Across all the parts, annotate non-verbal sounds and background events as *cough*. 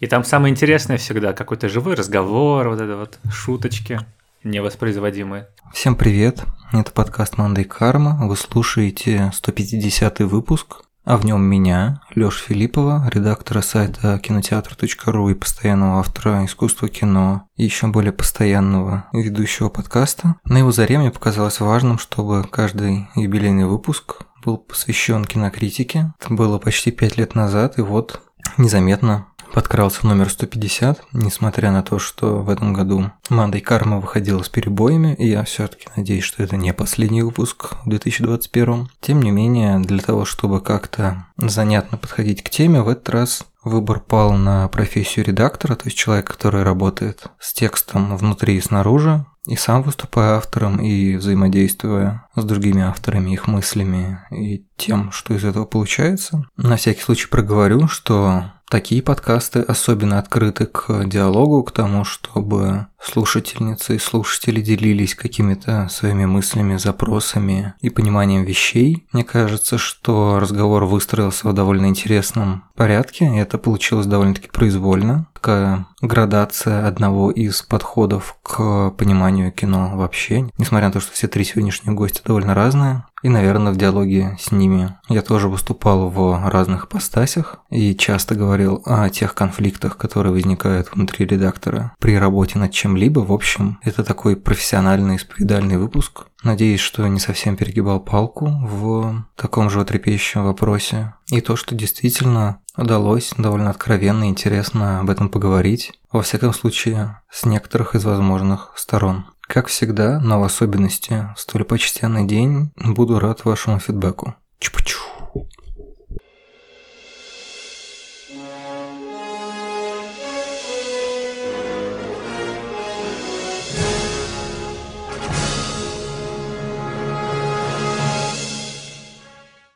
И там самое интересное всегда какой-то живой разговор, вот это вот шуточки невоспроизводимые. Всем привет, это подкаст Мандай Карма, вы слушаете 150 выпуск, а в нем меня, Лёш Филиппова, редактора сайта кинотеатр.ру и постоянного автора искусства кино, и еще более постоянного ведущего подкаста. На его заре мне показалось важным, чтобы каждый юбилейный выпуск был посвящен кинокритике. Это было почти пять лет назад, и вот незаметно подкрался номер 150, несмотря на то, что в этом году Мандай Карма выходила с перебоями, и я все-таки надеюсь, что это не последний выпуск в 2021. Тем не менее, для того, чтобы как-то занятно подходить к теме, в этот раз выбор пал на профессию редактора, то есть человек, который работает с текстом внутри и снаружи, и сам выступая автором, и взаимодействуя с другими авторами, их мыслями и тем, что из этого получается. На всякий случай проговорю, что Такие подкасты особенно открыты к диалогу, к тому, чтобы слушательницы и слушатели делились какими-то своими мыслями, запросами и пониманием вещей. Мне кажется, что разговор выстроился в довольно интересном порядке, и это получилось довольно-таки произвольно. Такая градация одного из подходов к пониманию кино вообще, несмотря на то, что все три сегодняшние гости довольно разные. И, наверное, в диалоге с ними я тоже выступал в разных постасях и часто говорил о тех конфликтах, которые возникают внутри редактора при работе над чем-либо. В общем, это такой профессиональный исповедальный выпуск. Надеюсь, что не совсем перегибал палку в таком же трепещущем вопросе. И то, что действительно удалось довольно откровенно и интересно об этом поговорить, во всяком случае, с некоторых из возможных сторон. Как всегда, но в особенности в столь почтенный день буду рад вашему фидбэку. Чупа-чу.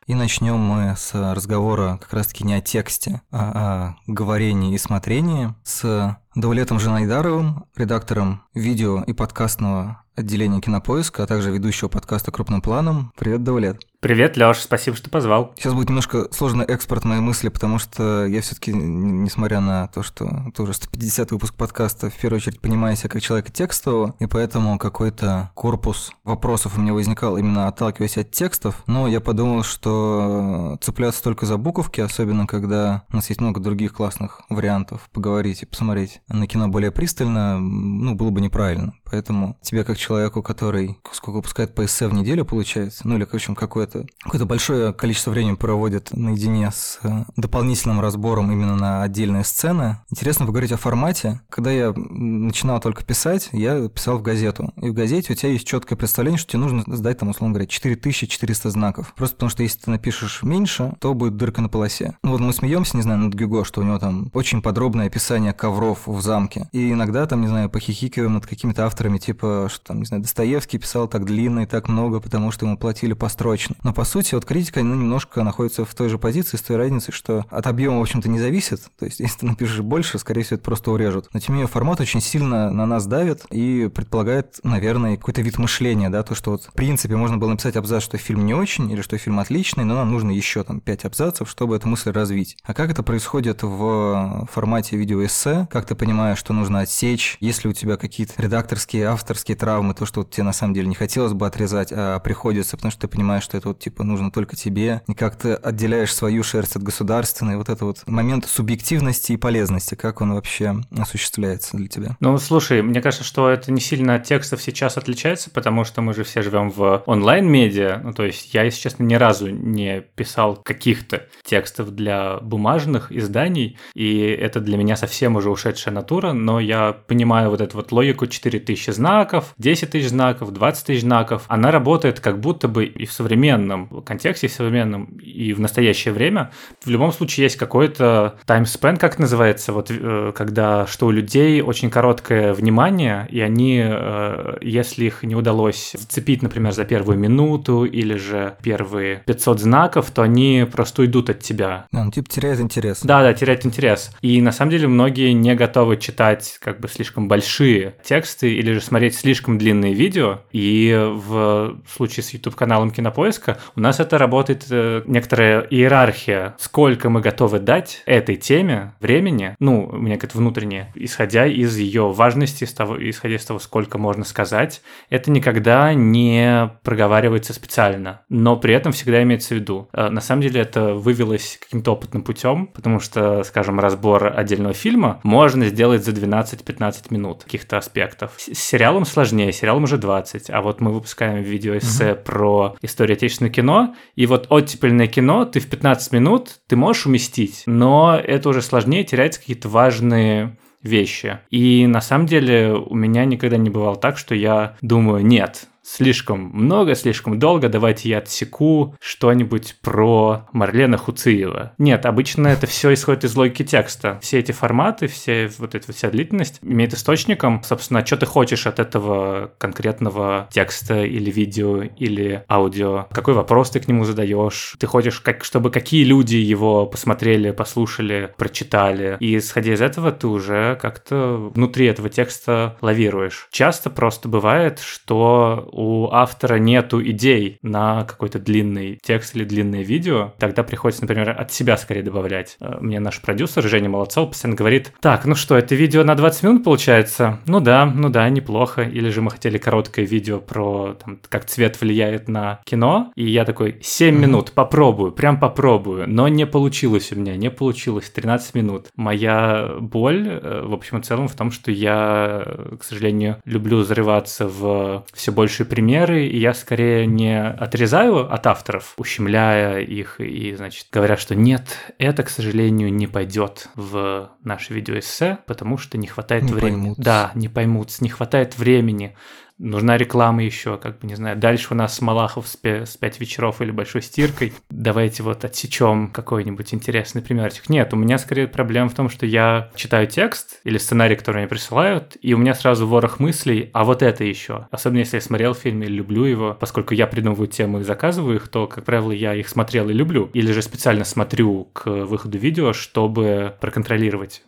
И начнем мы с разговора как раз-таки не о тексте, а о говорении и смотрении с Давлетом Жанайдаровым, редактором видео и подкастного отделения Кинопоиска, а также ведущего подкаста «Крупным планом». Привет, Давлет. Привет, Лёш, спасибо, что позвал. Сейчас будет немножко сложный экспорт моей мысли, потому что я все таки несмотря на то, что это уже 150 выпуск подкаста, в первую очередь понимаю себя как человека текстового, и поэтому какой-то корпус вопросов у меня возникал именно отталкиваясь от текстов, но я подумал, что цепляться только за буковки, особенно когда у нас есть много других классных вариантов поговорить и посмотреть на кино более пристально, ну, было бы неправильно. Поэтому тебе как человеку, который сколько выпускает по эссе в неделю, получается, ну или, в общем, какое-то какое большое количество времени проводит наедине с э, дополнительным разбором именно на отдельные сцены. Интересно поговорить о формате. Когда я начинал только писать, я писал в газету. И в газете у тебя есть четкое представление, что тебе нужно сдать там, условно говоря, 4400 знаков. Просто потому что если ты напишешь меньше, то будет дырка на полосе. Ну вот мы смеемся, не знаю, над Гюго, что у него там очень подробное описание ковров в замке. И иногда там, не знаю, похихикиваем над какими-то авторами, типа, что там, не знаю, Достоевский писал так длинно и так много, потому что ему платили построчно. Но по сути, вот критика, ну, немножко находится в той же позиции, с той разницей, что от объема, в общем-то, не зависит. То есть, *laughs* если ты напишешь больше, скорее всего, это просто урежут. Но тем не менее, формат очень сильно на нас давит и предполагает, наверное, какой-то вид мышления, да, то, что вот, в принципе, можно было написать абзац, что фильм не очень, или что фильм отличный, но нам нужно еще там 5 абзацев, чтобы эту мысль развить. А как это происходит в формате видеоэссе? Как ты понимаешь, что нужно отсечь? Если у тебя какие-то редакторские, авторские травмы, то, что вот тебе на самом деле не хотелось бы отрезать, а приходится, потому что ты понимаешь, что это вот типа нужно только тебе, и как ты отделяешь свою шерсть от государственной, вот это вот момент субъективности и полезности, как он вообще осуществляется для тебя? Ну, слушай, мне кажется, что это не сильно от текстов сейчас отличается, потому что мы же все живем в онлайн-медиа, ну, то есть я, если честно, ни разу не писал каких-то текстов для бумажных изданий, и это для меня совсем уже ушедшая натура, но я понимаю вот эту вот логику 4000 знаков, 10 тысяч знаков, 20 тысяч знаков. Она работает как будто бы и в современном контексте, и в современном, и в настоящее время. В любом случае есть какой-то таймспен, как называется, вот э, когда что у людей очень короткое внимание, и они, э, если их не удалось зацепить, например, за первую минуту или же первые 500 знаков, то они просто уйдут от тебя. Да, ну, типа теряет интерес. Да, да, теряет интерес. И на самом деле многие не готовы читать как бы слишком большие тексты или же смотреть слишком длинные видео. И в случае с YouTube-каналом Кинопоиска немножко. У нас это работает э, некоторая иерархия, сколько мы готовы дать этой теме времени, ну, у меня какое-то внутреннее, исходя из ее важности, из того, исходя из того, сколько можно сказать. Это никогда не проговаривается специально, но при этом всегда имеется в виду. Э, на самом деле это вывелось каким-то опытным путем, потому что, скажем, разбор отдельного фильма можно сделать за 12-15 минут каких-то аспектов. С сериалом сложнее, сериалом уже 20, а вот мы выпускаем видеоэссе угу. про историю отечественного кино, и вот оттепельное кино ты в 15 минут ты можешь уместить, но это уже сложнее, теряются какие-то важные вещи. И на самом деле у меня никогда не бывало так, что я думаю, нет, слишком много, слишком долго, давайте я отсеку что-нибудь про Марлена Хуциева. Нет, обычно это все исходит из логики текста. Все эти форматы, все вот эта вся длительность имеет источником, собственно, что ты хочешь от этого конкретного текста или видео или аудио, какой вопрос ты к нему задаешь, ты хочешь, как, чтобы какие люди его посмотрели, послушали, прочитали, и исходя из этого ты уже как-то внутри этого текста лавируешь. Часто просто бывает, что у автора нету идей на какой-то длинный текст или длинное видео, тогда приходится, например, от себя скорее добавлять. Э, мне наш продюсер Женя Молодцов постоянно говорит, так, ну что, это видео на 20 минут получается? Ну да, ну да, неплохо. Или же мы хотели короткое видео про, там, как цвет влияет на кино, и я такой, 7 минут, попробую, прям попробую, но не получилось у меня, не получилось, 13 минут. Моя боль, э, в общем и целом, в том, что я, к сожалению, люблю взрываться в все больше хорошие примеры, и я скорее не отрезаю от авторов, ущемляя их и, значит, говоря, что нет, это, к сожалению, не пойдет в наше видеоэссе, потому что не хватает не времени. Поймут. Да, не поймут, не хватает времени нужна реклама еще, как бы, не знаю. Дальше у нас Малахов с, с 5 вечеров или большой стиркой. Давайте вот отсечем какой-нибудь интересный примерчик. Нет, у меня скорее проблема в том, что я читаю текст или сценарий, который мне присылают, и у меня сразу ворох мыслей, а вот это еще. Особенно если я смотрел фильм или люблю его, поскольку я придумываю темы и заказываю их, то, как правило, я их смотрел и люблю. Или же специально смотрю к выходу видео, чтобы проконтролировать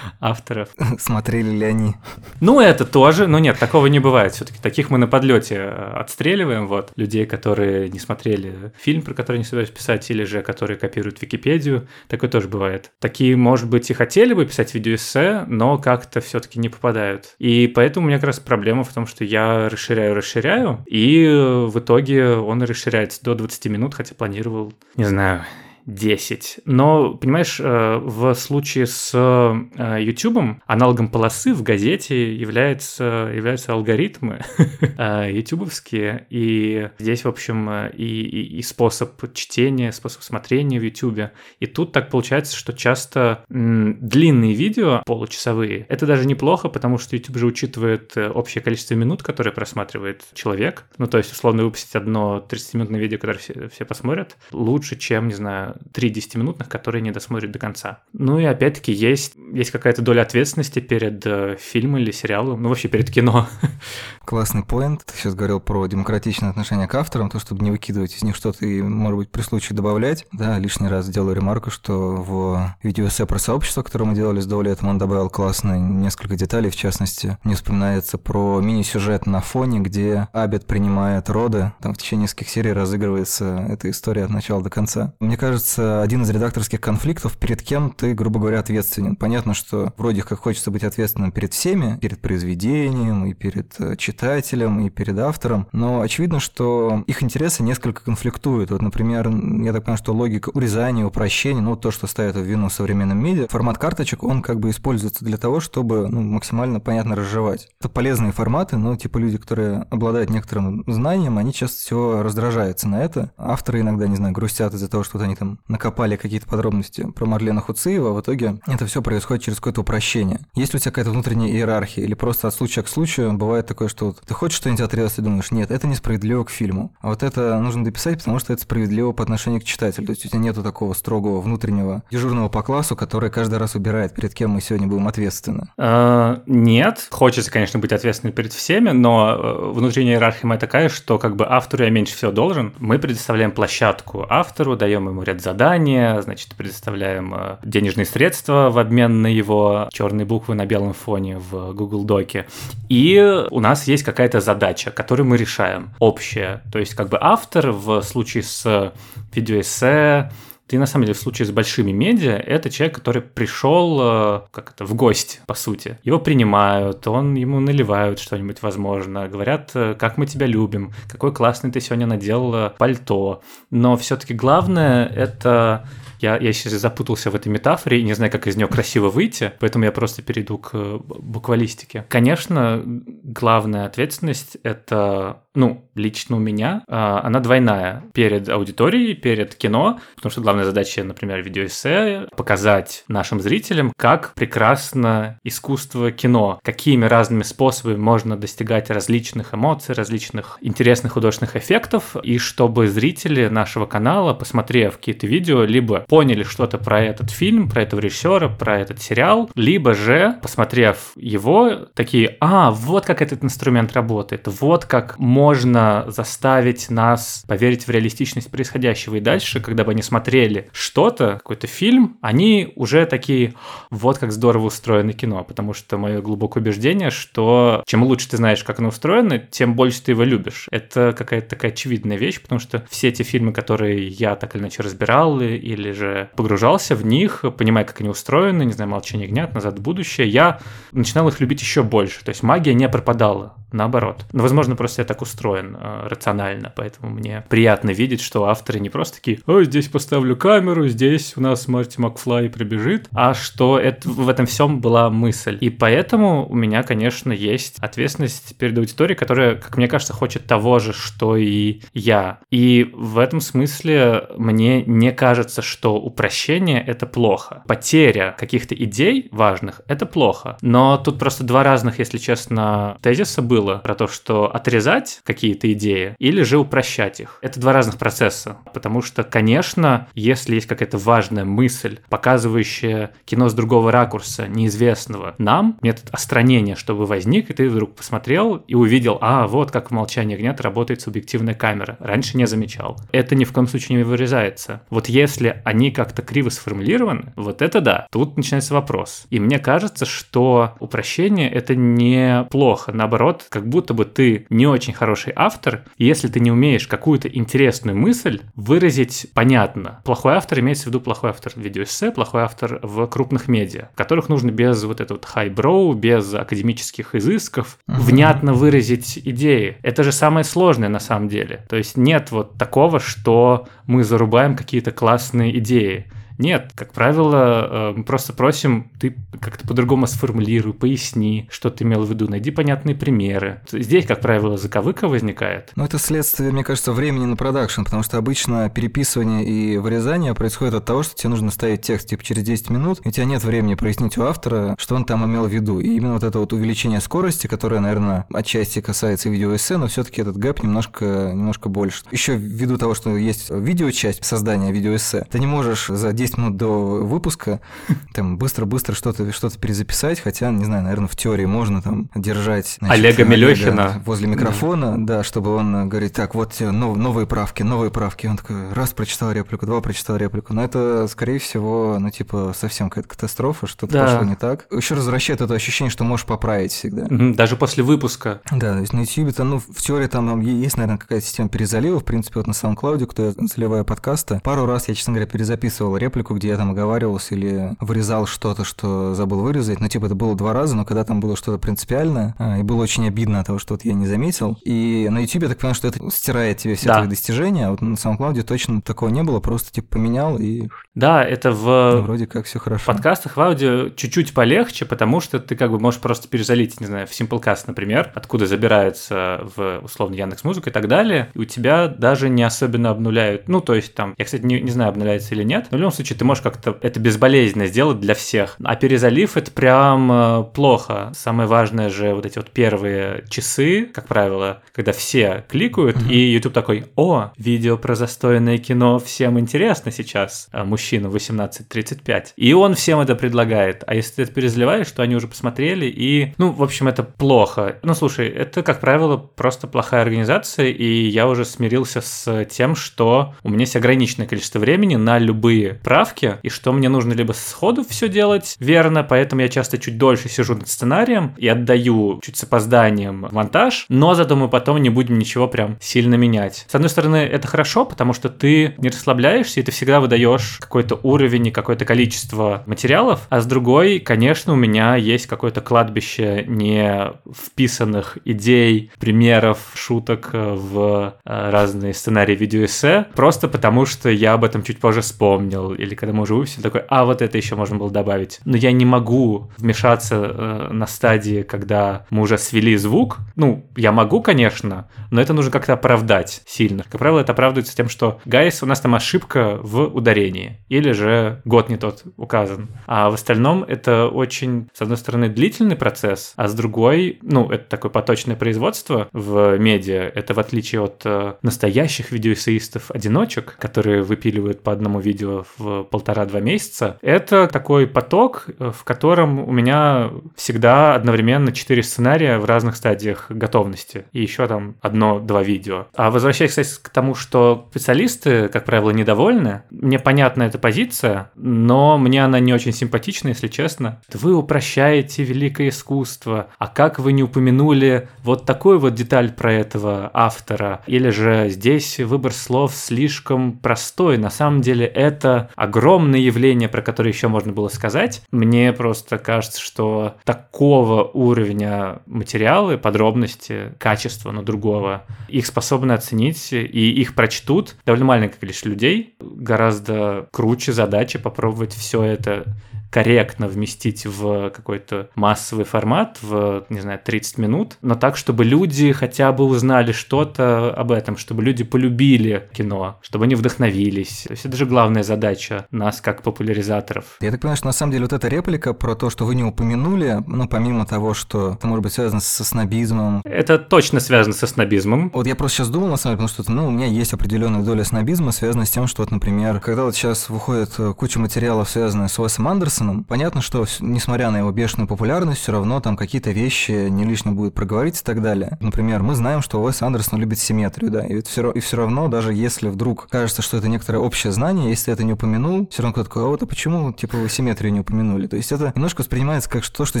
авторов. *laughs* Смотрели ли они? Ну, это тоже. Но нет, такого не бывает. Все-таки таких мы на подлете э, отстреливаем. Вот людей, которые не смотрели фильм, про который не собираюсь писать, или же которые копируют Википедию. Такое тоже бывает. Такие, может быть, и хотели бы писать видеоэссе, но как-то все-таки не попадают. И поэтому у меня как раз проблема в том, что я расширяю, расширяю, и в итоге он расширяется до 20 минут, хотя планировал, не знаю, 10. Но, понимаешь, э, в случае с э, YouTube аналогом полосы в газете является, являются алгоритмы *laughs* э, ютубовские. И здесь, в общем, и, и, и способ чтения, способ смотрения в YouTube. И тут так получается, что часто длинные видео, получасовые, это даже неплохо, потому что YouTube же учитывает общее количество минут, которые просматривает человек. Ну, то есть, условно, выпустить одно 30-минутное видео, которое все, все посмотрят, лучше, чем, не знаю, три 10-минутных, которые не досмотрят до конца. Ну и опять-таки есть, есть какая-то доля ответственности перед э, фильмом или сериалом, ну вообще перед кино. *laughs* Классный поинт. Ты сейчас говорил про демократичное отношение к авторам, то, чтобы не выкидывать из них что-то и, может быть, при случае добавлять. Да, лишний раз сделаю ремарку, что в видеоэссе про сообщество, которое мы делали с Даулетом, он добавил классно несколько деталей, в частности, мне вспоминается про мини-сюжет на фоне, где Абет принимает роды, там в течение нескольких серий разыгрывается эта история от начала до конца. Мне кажется, один из редакторских конфликтов, перед кем ты, грубо говоря, ответственен. Понятно, что вроде как хочется быть ответственным перед всеми, перед произведением и перед э, читателем и перед автором, но очевидно, что их интересы несколько конфликтуют. Вот, например, я так понимаю, что логика урезания, упрощения, ну, то, что ставят в вину современном медиа, формат карточек, он как бы используется для того, чтобы ну, максимально понятно разжевать. Это полезные форматы, но типа люди, которые обладают некоторым знанием, они часто всего раздражаются на это. Авторы иногда, не знаю, грустят из-за того, что вот они там накопали какие-то подробности про Марлена Хуциева, а в итоге это все происходит через какое-то упрощение. Есть у тебя какая-то внутренняя иерархия или просто от случая к случаю бывает такое, что вот ты хочешь что-нибудь отрезать и думаешь, нет, это несправедливо к фильму. А вот это нужно дописать, потому что это справедливо по отношению к читателю. То есть у тебя нету такого строгого внутреннего дежурного по классу, который каждый раз убирает, перед кем мы сегодня будем ответственны. А, нет. Хочется, конечно, быть ответственным перед всеми, но э, внутренняя иерархия моя такая, что как бы автору я меньше всего должен. Мы предоставляем площадку автору, даем ему ряд задания, значит, предоставляем э, денежные средства в обмен на его черные буквы на белом фоне в Google Доке. И у нас есть какая-то задача, которую мы решаем, общая. То есть как бы автор в случае с видеоэссе, ты на самом деле в случае с большими медиа это человек, который пришел э, как это в гости, по сути. Его принимают, он ему наливают что-нибудь, возможно, говорят, э, как мы тебя любим, какой классный ты сегодня надел э, пальто. Но все-таки главное это я, я сейчас запутался в этой метафоре и не знаю, как из нее красиво выйти, поэтому я просто перейду к буквалистике. Конечно, главная ответственность — это ну, лично у меня, а, она двойная. Перед аудиторией, перед кино, потому что главная задача, например, видеоэссе, показать нашим зрителям, как прекрасно искусство кино, какими разными способами можно достигать различных эмоций, различных интересных художественных эффектов, и чтобы зрители нашего канала, посмотрев какие-то видео, либо поняли что-то про этот фильм, про этого режиссера, про этот сериал, либо же, посмотрев его, такие, а, вот как этот инструмент работает, вот как можно заставить нас поверить в реалистичность происходящего. И дальше, когда бы они смотрели что-то, какой-то фильм, они уже такие, вот как здорово устроено кино. Потому что мое глубокое убеждение, что чем лучше ты знаешь, как оно устроено, тем больше ты его любишь. Это какая-то такая очевидная вещь, потому что все эти фильмы, которые я так или иначе разбирал или же погружался в них, понимая, как они устроены, не знаю, «Молчание ягнят», «Назад в будущее», я начинал их любить еще больше. То есть магия не пропадала, наоборот. Но, возможно, просто я так устроен э, рационально, поэтому мне приятно видеть, что авторы не просто такие, ой, здесь поставлю камеру, здесь у нас Марти Макфлай прибежит, а что это, в этом всем была мысль. И поэтому у меня, конечно, есть ответственность перед аудиторией, которая, как мне кажется, хочет того же, что и я. И в этом смысле мне не кажется, что упрощение — это плохо. Потеря каких-то идей важных — это плохо. Но тут просто два разных, если честно, тезиса было про то, что отрезать какие-то идеи, или же упрощать их. Это два разных процесса, потому что, конечно, если есть какая-то важная мысль, показывающая кино с другого ракурса, неизвестного нам, метод остранения, чтобы возник, и ты вдруг посмотрел и увидел, а, вот как в «Молчании ягнят» работает субъективная камера. Раньше не замечал. Это ни в коем случае не вырезается. Вот если они как-то криво сформулированы, вот это да, тут начинается вопрос. И мне кажется, что упрощение — это не плохо. Наоборот, как будто бы ты не очень хороший хороший автор, если ты не умеешь какую-то интересную мысль выразить понятно. Плохой автор имеется в виду плохой автор в видеоэссе, плохой автор в крупных медиа, которых нужно без вот этого вот хайброу, без академических изысков, uh-huh. внятно выразить идеи. Это же самое сложное на самом деле. То есть нет вот такого, что мы зарубаем какие-то классные идеи. Нет, как правило, э, мы просто просим, ты как-то по-другому сформулируй, поясни, что ты имел в виду, найди понятные примеры. Здесь, как правило, заковыка возникает. Ну, это следствие, мне кажется, времени на продакшн, потому что обычно переписывание и вырезание происходит от того, что тебе нужно ставить текст типа через 10 минут, и у тебя нет времени прояснить у автора, что он там имел в виду. И именно вот это вот увеличение скорости, которое, наверное, отчасти касается видеоэссе, но все таки этот gap немножко, немножко больше. Еще ввиду того, что есть видеочасть создания видеоэссе, ты не можешь за 10 10 минут до выпуска *laughs* там быстро-быстро что-то что перезаписать, хотя, не знаю, наверное, в теории можно там держать... Значит, Олега Мелехина. Возле микрофона, да. да, чтобы он говорит, так, вот нов, новые правки, новые правки. Он такой, раз прочитал реплику, два прочитал реплику. Но это, скорее всего, ну, типа, совсем какая-то катастрофа, что-то да. пошло не так. Еще возвращает это ощущение, что можешь поправить всегда. Даже после выпуска. Да, то есть на YouTube, то, ну, в теории там есть, наверное, какая-то система перезалива. В принципе, вот на SoundCloud, кто я заливаю подкасты, пару раз я, честно говоря, перезаписывал реплику реплику, где я там оговаривался или вырезал что-то, что забыл вырезать. Ну, типа, это было два раза, но когда там было что-то принципиальное, а, и было очень обидно от того, что вот я не заметил. И на YouTube я так понимаю, что это стирает тебе все да. твои достижения, а вот на SoundCloud точно такого не было, просто типа поменял и... Да, это в... Ну, вроде как все хорошо. В подкастах в аудио чуть-чуть полегче, потому что ты как бы можешь просто перезалить, не знаю, в Simplecast, например, откуда забираются в условно Яндекс Музыку и так далее, и у тебя даже не особенно обнуляют, ну, то есть там, я, кстати, не, не знаю, обнуляется или нет, но в любом случае случае ты можешь как-то это безболезненно сделать для всех. А перезалив это прям э, плохо. Самое важное же вот эти вот первые часы, как правило, когда все кликают, mm-hmm. и YouTube такой, о, видео про застойное кино всем интересно сейчас, а мужчина 18-35. И он всем это предлагает. А если ты это перезаливаешь, то они уже посмотрели, и, ну, в общем, это плохо. Ну, слушай, это, как правило, просто плохая организация, и я уже смирился с тем, что у меня есть ограниченное количество времени на любые правки, и что мне нужно либо сходу все делать верно, поэтому я часто чуть дольше сижу над сценарием и отдаю чуть с опозданием монтаж, но зато мы потом не будем ничего прям сильно менять. С одной стороны, это хорошо, потому что ты не расслабляешься, и ты всегда выдаешь какой-то уровень и какое-то количество материалов, а с другой, конечно, у меня есть какое-то кладбище не вписанных идей, примеров, шуток э, в э, разные сценарии видеоэссе, просто потому что я об этом чуть позже вспомнил, или когда мы уже выпустили, такой, а вот это еще можно было добавить. Но я не могу вмешаться э, на стадии, когда мы уже свели звук. Ну, я могу, конечно, но это нужно как-то оправдать сильно. Как правило, это оправдывается тем, что, гайс, у нас там ошибка в ударении, или же год не тот указан. А в остальном это очень, с одной стороны, длительный процесс, а с другой, ну, это такое поточное производство в медиа. Это в отличие от э, настоящих видеоэссеистов-одиночек, которые выпиливают по одному видео в полтора-два месяца. Это такой поток, э, в котором у меня всегда одновременно четыре сценария в разных стадиях готовности. И еще там одно-два видео. А возвращаясь, кстати, к тому, что специалисты, как правило, недовольны, мне понятна эта позиция, но мне она не очень симпатична, если честно. Вы упрощаете великое искусство, а как вы не упомянули вот такую вот деталь про этого автора? Или же здесь выбор слов слишком простой. На самом деле это огромное явление, про которое еще можно было сказать. Мне просто кажется, что такого уровня материалы, подробности, качества, но другого, их способны оценить и их прочтут довольно маленькое количество людей. Гораздо круче задача попробовать все это корректно вместить в какой-то массовый формат, в, не знаю, 30 минут, но так, чтобы люди хотя бы узнали что-то об этом, чтобы люди полюбили кино, чтобы они вдохновились. То есть это же главная задача нас как популяризаторов. Я так понимаю, что на самом деле вот эта реплика про то, что вы не упомянули, ну, помимо того, что это может быть связано со снобизмом. Это точно связано со снобизмом. Вот я просто сейчас думал, на самом деле, потому что, ну, у меня есть определенная доля снобизма, связанная с тем, что, вот, например, когда вот сейчас выходит э, куча материалов, связанных с Уэсом Андерсоном, Андерсоном, понятно, что несмотря на его бешеную популярность, все равно там какие-то вещи не лишне будет проговорить и так далее. Например, мы знаем, что Уэс Андерсон любит симметрию, да, и все, и все равно, даже если вдруг кажется, что это некоторое общее знание, если ты это не упомянул, все равно кто-то такой, а вот а почему, типа, вы симметрию не упомянули? То есть это немножко воспринимается как то, что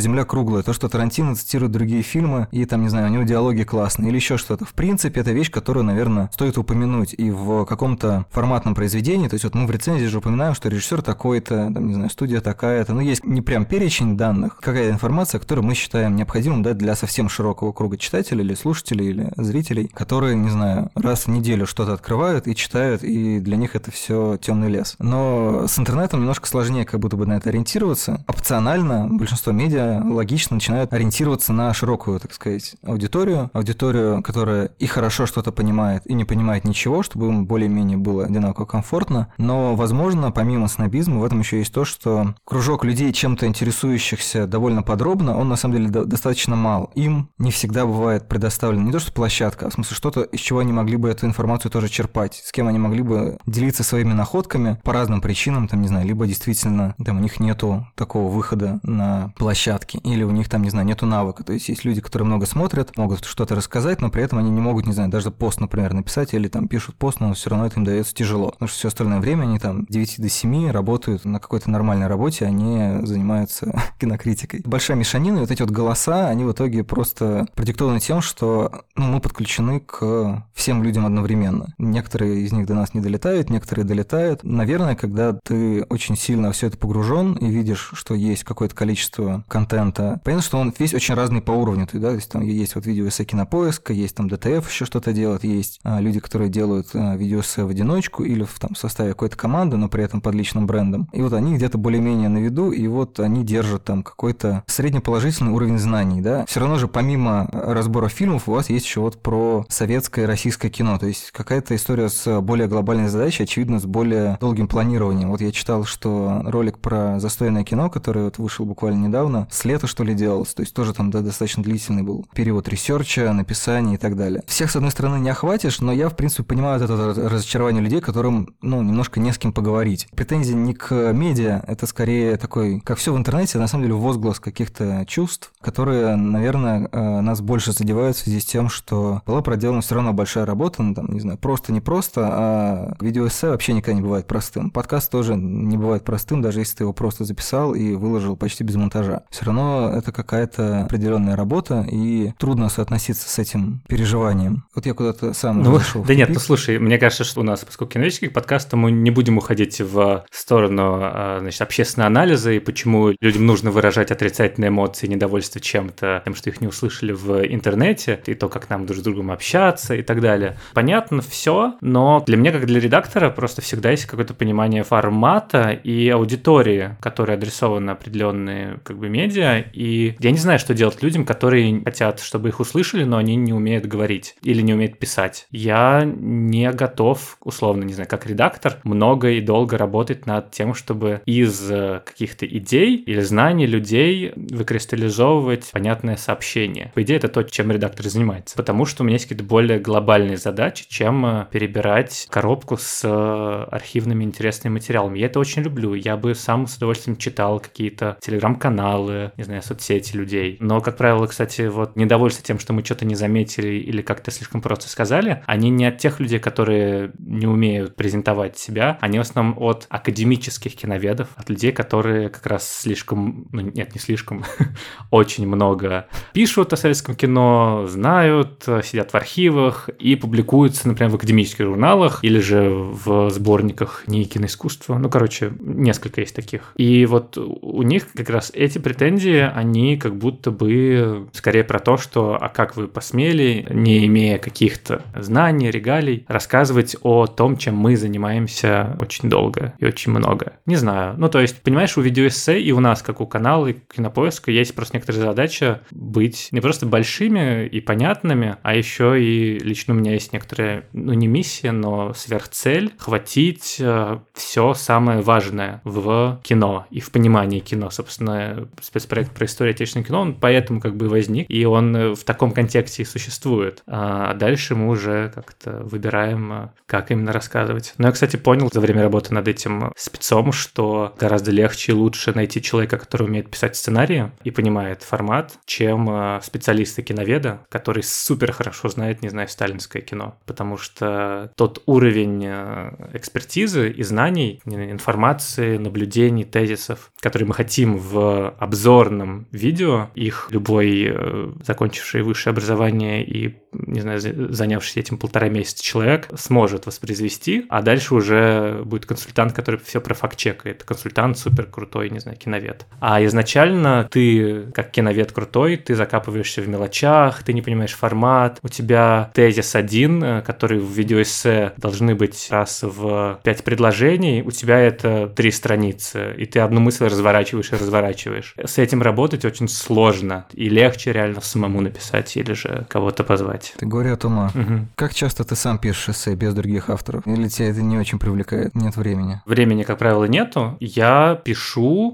Земля круглая, то, что Тарантино цитирует другие фильмы, и там, не знаю, у него диалоги классные, или еще что-то. В принципе, это вещь, которую, наверное, стоит упомянуть и в каком-то форматном произведении, то есть вот мы в рецензии же упоминаем, что режиссер такой-то, там, не знаю, студия такая-то, ну, есть не прям перечень данных, какая информация, которую мы считаем необходимым дать для совсем широкого круга читателей или слушателей или зрителей, которые, не знаю, раз в неделю что-то открывают и читают, и для них это все темный лес. Но с интернетом немножко сложнее как будто бы на это ориентироваться. Опционально большинство медиа логично начинают ориентироваться на широкую, так сказать, аудиторию, аудиторию, которая и хорошо что-то понимает, и не понимает ничего, чтобы им более-менее было одинаково комфортно. Но, возможно, помимо снобизма, в этом еще есть то, что кружок людей, чем чем-то интересующихся довольно подробно, он на самом деле достаточно мал. Им не всегда бывает предоставлена не то что площадка, а в смысле что-то, из чего они могли бы эту информацию тоже черпать, с кем они могли бы делиться своими находками по разным причинам, там, не знаю, либо действительно там у них нету такого выхода на площадке, или у них там, не знаю, нету навыка. То есть есть люди, которые много смотрят, могут что-то рассказать, но при этом они не могут, не знаю, даже пост, например, написать, или там пишут пост, но все равно это им дается тяжело. Потому что все остальное время они там 9 до 7 работают на какой-то нормальной работе, они занимаются *laughs* кинокритикой. Большая мешанина, и вот эти вот голоса, они в итоге просто продиктованы тем, что ну, мы подключены к всем людям одновременно. Некоторые из них до нас не долетают, некоторые долетают. Наверное, когда ты очень сильно все это погружен и видишь, что есть какое-то количество контента, понятно, что он весь очень разный по уровню. Да? То есть там есть вот видео эссе кинопоиска, есть там ДТФ еще что-то делает, есть а, люди, которые делают а, видео в одиночку или в, там, составе какой-то команды, но при этом под личным брендом. И вот они где-то более-менее виду, и вот они держат там какой-то среднеположительный уровень знаний, да. Все равно же помимо разбора фильмов у вас есть еще вот про советское российское кино, то есть какая-то история с более глобальной задачей, очевидно, с более долгим планированием. Вот я читал, что ролик про застойное кино, который вот вышел буквально недавно, с лета что ли делался, то есть тоже там да, достаточно длительный был период research а, написания и так далее. Всех, с одной стороны, не охватишь, но я, в принципе, понимаю это разочарование людей, которым, ну, немножко не с кем поговорить. Претензии не к медиа, это скорее скорее такой, как все в интернете, на самом деле возглас каких-то чувств, которые, наверное, э, нас больше задевают в связи с тем, что была проделана все равно большая работа, ну, там, не знаю, просто не просто, а видеоэссе вообще никогда не бывает простым. Подкаст тоже не бывает простым, даже если ты его просто записал и выложил почти без монтажа. Все равно это какая-то определенная работа, и трудно соотноситься с этим переживанием. Вот я куда-то сам ну, зашел. Да нет, ну слушай, мне кажется, что у нас, поскольку киновический подкаст, то мы не будем уходить в сторону а, значит, общественного анализа и почему людям нужно выражать отрицательные эмоции, недовольство чем-то, тем, что их не услышали в интернете, и то, как нам друг с другом общаться и так далее. Понятно все, но для меня, как для редактора, просто всегда есть какое-то понимание формата и аудитории, которая адресована определенные как бы медиа, и я не знаю, что делать людям, которые хотят, чтобы их услышали, но они не умеют говорить или не умеют писать. Я не готов, условно, не знаю, как редактор, много и долго работать над тем, чтобы из э, каких-то идей или знаний людей выкристаллизовывать понятное сообщение. По идее, это то, чем редактор занимается. Потому что у меня есть какие-то более глобальные задачи, чем э, перебирать коробку с э, архивными интересными материалами. Я это очень люблю. Я бы сам с удовольствием читал какие-то телеграм-каналы, не знаю, соцсети людей. Но, как правило, кстати, вот недовольство тем, что мы что-то не заметили или как-то слишком просто сказали, они не от тех людей, которые не умеют презентовать себя, они в основном от академических киноведов, от людей, которые как раз слишком, ну нет, не слишком, *laughs* очень много пишут о советском кино, знают, сидят в архивах и публикуются, например, в академических журналах или же в сборниках не киноискусства. Ну, короче, несколько есть таких. И вот у них как раз эти претензии, они как будто бы скорее про то, что а как вы посмели, не имея каких-то знаний, регалий, рассказывать о том, чем мы занимаемся очень долго и очень много. Не знаю. Ну, то есть, понимаешь, у видеоэссе и у нас, как у канала и кинопоиска, есть просто некоторая задача быть не просто большими и понятными, а еще и лично у меня есть некоторая, ну, не миссия, но сверхцель хватить э, все самое важное в кино и в понимании кино. Собственно, спецпроект про историю отечественного кино, он поэтому как бы возник, и он в таком контексте и существует. А дальше мы уже как-то выбираем, э, как именно рассказывать. Но я, кстати, понял за время работы над этим спецом, что гораздо легче и лучше найти человека, который умеет писать сценарии и понимает формат, чем э, специалиста киноведа, который супер хорошо знает, не знаю, сталинское кино. Потому что тот уровень э, экспертизы и знаний, информации, наблюдений, тезисов, которые мы хотим в обзорном видео, их любой э, закончивший высшее образование и, не знаю, занявшийся этим полтора месяца человек сможет воспроизвести, а дальше уже будет консультант, который все про факт-чекает. Консультант супер крутой, не знаю, киновед. А изначально ты, как киновед крутой, ты закапываешься в мелочах, ты не понимаешь формат, у тебя тезис один, э, который в видеоэссе должны быть раз в пять предложений, у тебя это три страницы, и ты одну мысль разворачиваешь и разворачиваешь. С этим работать очень сложно, и легче реально самому написать или же кого-то позвать. Ты горе от ума. Угу. Как часто ты сам пишешь эссе без других авторов? Или тебя это не очень привлекает? Нет времени? Времени, как правило, нету. Я пишу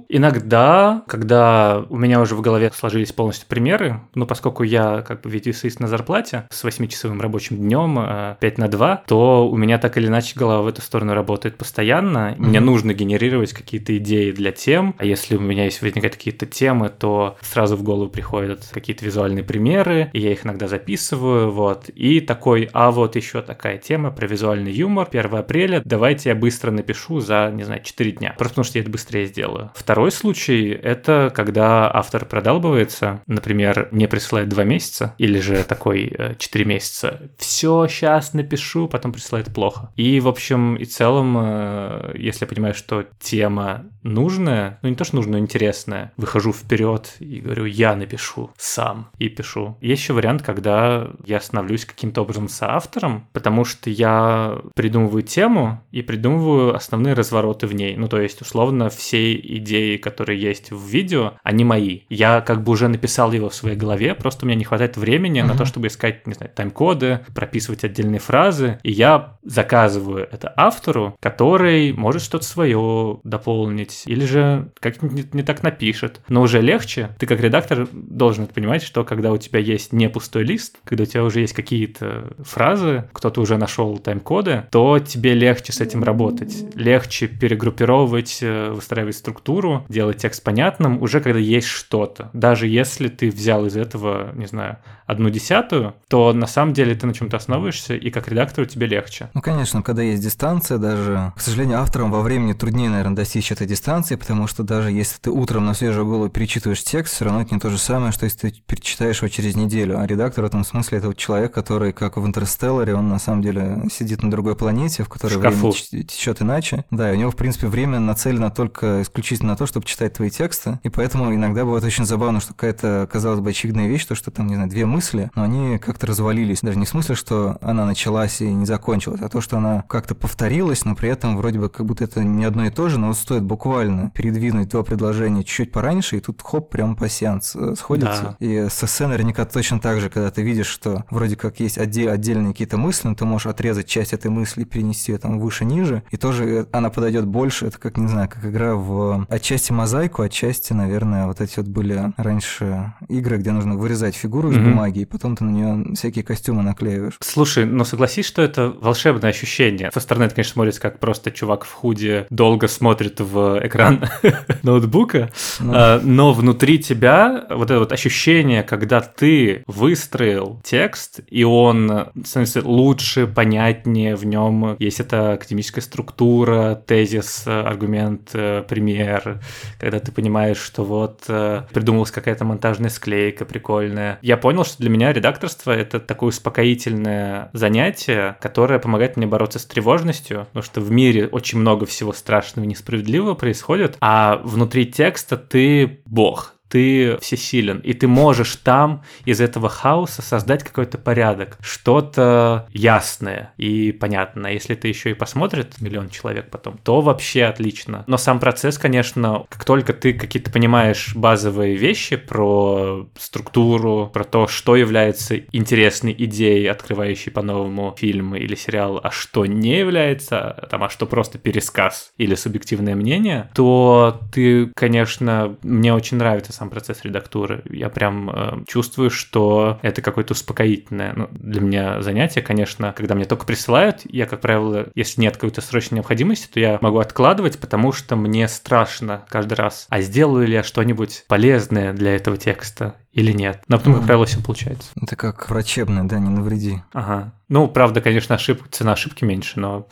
иногда, когда у меня уже в голове сложились полностью примеры, но поскольку я как бы видеоэссеист на зарплате с 8-часовым рабочим днем, 5 э, на 2, то у меня так или иначе голова в эту сторону работает постоянно. Mm-hmm. Мне нужно генерировать какие-то идеи для тем, а если у меня есть возникают какие-то темы, то сразу в голову приходят какие-то визуальные примеры, и я их иногда записываю, вот. И такой, а вот еще такая тема про визуальный юмор, 1 апреля, давайте я быстро напишу за, не знаю, 4 дня, просто потому что я это быстрее сделаю. Второй случай — это когда автор продалбывается, например, не присылает 2 месяца, или же такой 4 э, месяца, все, сейчас напишу, потом присылает плохо. И, в общем и целом, э, если я понимаю, что тема нужная, ну не то, что нужная, но интересная, выхожу вперед и говорю, я напишу сам и пишу. Есть еще вариант, когда я становлюсь каким-то образом соавтором, потому что я придумываю тему и придумываю основные развороты в ней. Ну, то есть, условно, все идеи, которые есть в видео, они мои. Я как бы уже написал его в своей голове, просто у меня не хватает времени uh-huh. на то, чтобы искать, не знаю, тайм-коды, прописывать отдельные фразы, и я заказываю это автору, который может что-то свое дополнить, или же как-нибудь не так напишет. Но уже легче. Ты как редактор должен понимать, что когда у тебя есть не пустой лист, когда у тебя уже есть какие-то фразы, кто-то уже нашел тайм-коды, то тебе легче с этим работать. Легче перегруппировать, э, выстраивать структуру, делать текст понятным, уже когда есть что-то. Даже если ты взял из этого, не знаю, одну десятую, то на самом деле ты на чем-то основываешься, и как редактору тебе легче. Ну, конечно, когда есть дистанция, даже, к сожалению, авторам во времени труднее, наверное, достичь этой дистанции, потому что даже если ты утром на свежую голову перечитываешь текст, все равно это не то же самое, что если ты перечитаешь его через неделю. А редактор в этом смысле это вот человек, который, как в Интерстелларе, он на самом деле сидит на другой планете, в которой в время течет иначе. Да, и у него, в принципе, время нацелено только исключительно на то, чтобы читать твои тексты, и поэтому иногда бывает очень забавно, что какая-то, казалось бы, очевидная вещь, то, что там, не знаю, две мысли но они как-то развалились. Даже не в смысле, что она началась и не закончилась, а то, что она как-то повторилась, но при этом вроде бы как будто это не одно и то же, но вот стоит буквально передвинуть два предложения чуть-чуть пораньше, и тут хоп, прям по сеанс э, сходится. Да. И с эссе наверняка точно так же, когда ты видишь, что вроде как есть отде- отдельные какие-то мысли, но ты можешь отрезать часть этой мысли и перенести ее там выше-ниже, и тоже она подойдет больше. Это как, не знаю, как игра в отчасти мозаику, отчасти, наверное, вот эти вот были раньше игры, где нужно вырезать фигуру из mm-hmm. бумаги и потом ты на нее всякие костюмы наклеиваешь. Слушай, ну согласись, что это волшебное ощущение. Со стороны это, конечно, смотрится, как просто чувак в худе долго смотрит в экран *laughs* ноутбука, ну. а, но внутри тебя вот это вот ощущение, когда ты выстроил текст, и он становится лучше, понятнее, в нем есть эта академическая структура, тезис, аргумент, э, пример, когда ты понимаешь, что вот э, придумалась какая-то монтажная склейка прикольная. Я понял, что для меня редакторство — это такое успокоительное занятие, которое помогает мне бороться с тревожностью, потому что в мире очень много всего страшного и несправедливого происходит, а внутри текста ты бог, ты всесилен, и ты можешь там из этого хаоса создать какой-то порядок, что-то ясное и понятное. Если ты еще и посмотрит миллион человек потом, то вообще отлично. Но сам процесс, конечно, как только ты какие-то понимаешь базовые вещи про структуру, про то, что является интересной идеей, открывающей по-новому фильм или сериал, а что не является, там, а что просто пересказ или субъективное мнение, то ты, конечно, мне очень нравится сам процесс редактуры. Я прям э, чувствую, что это какое-то успокоительное ну, для меня занятие, конечно. Когда мне только присылают, я, как правило, если нет какой-то срочной необходимости, то я могу откладывать, потому что мне страшно каждый раз. А сделаю ли я что-нибудь полезное для этого текста? или нет. Но потом, как правило, все получается. Это как врачебное, да, не навреди. Ага. Ну, правда, конечно, ошиб... цена ошибки меньше, но...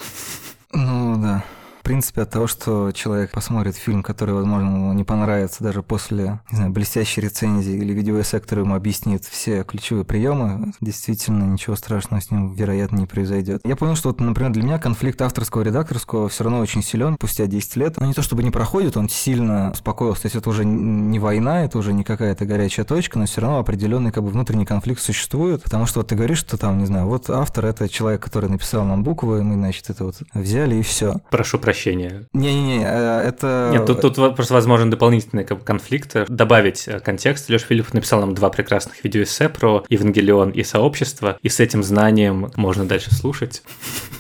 Ну, да принципе, от того, что человек посмотрит фильм, который, возможно, ему не понравится даже после, не знаю, блестящей рецензии или видеоэссе, который ему объяснит все ключевые приемы, действительно ничего страшного с ним, вероятно, не произойдет. Я понял, что, вот, например, для меня конфликт авторского и редакторского все равно очень силен спустя 10 лет. Но не то чтобы не проходит, он сильно успокоился. То есть это уже не война, это уже не какая-то горячая точка, но все равно определенный как бы внутренний конфликт существует. Потому что вот ты говоришь, что там, не знаю, вот автор это человек, который написал нам буквы, мы, значит, это вот взяли и все. Прошу прощения прощения. Не-не-не, э, это... Нет, тут, тут просто возможен дополнительный конфликт. Добавить э, контекст. Леша Филиппов написал нам два прекрасных видеоэссе про Евангелион и сообщество, и с этим знанием можно дальше слушать.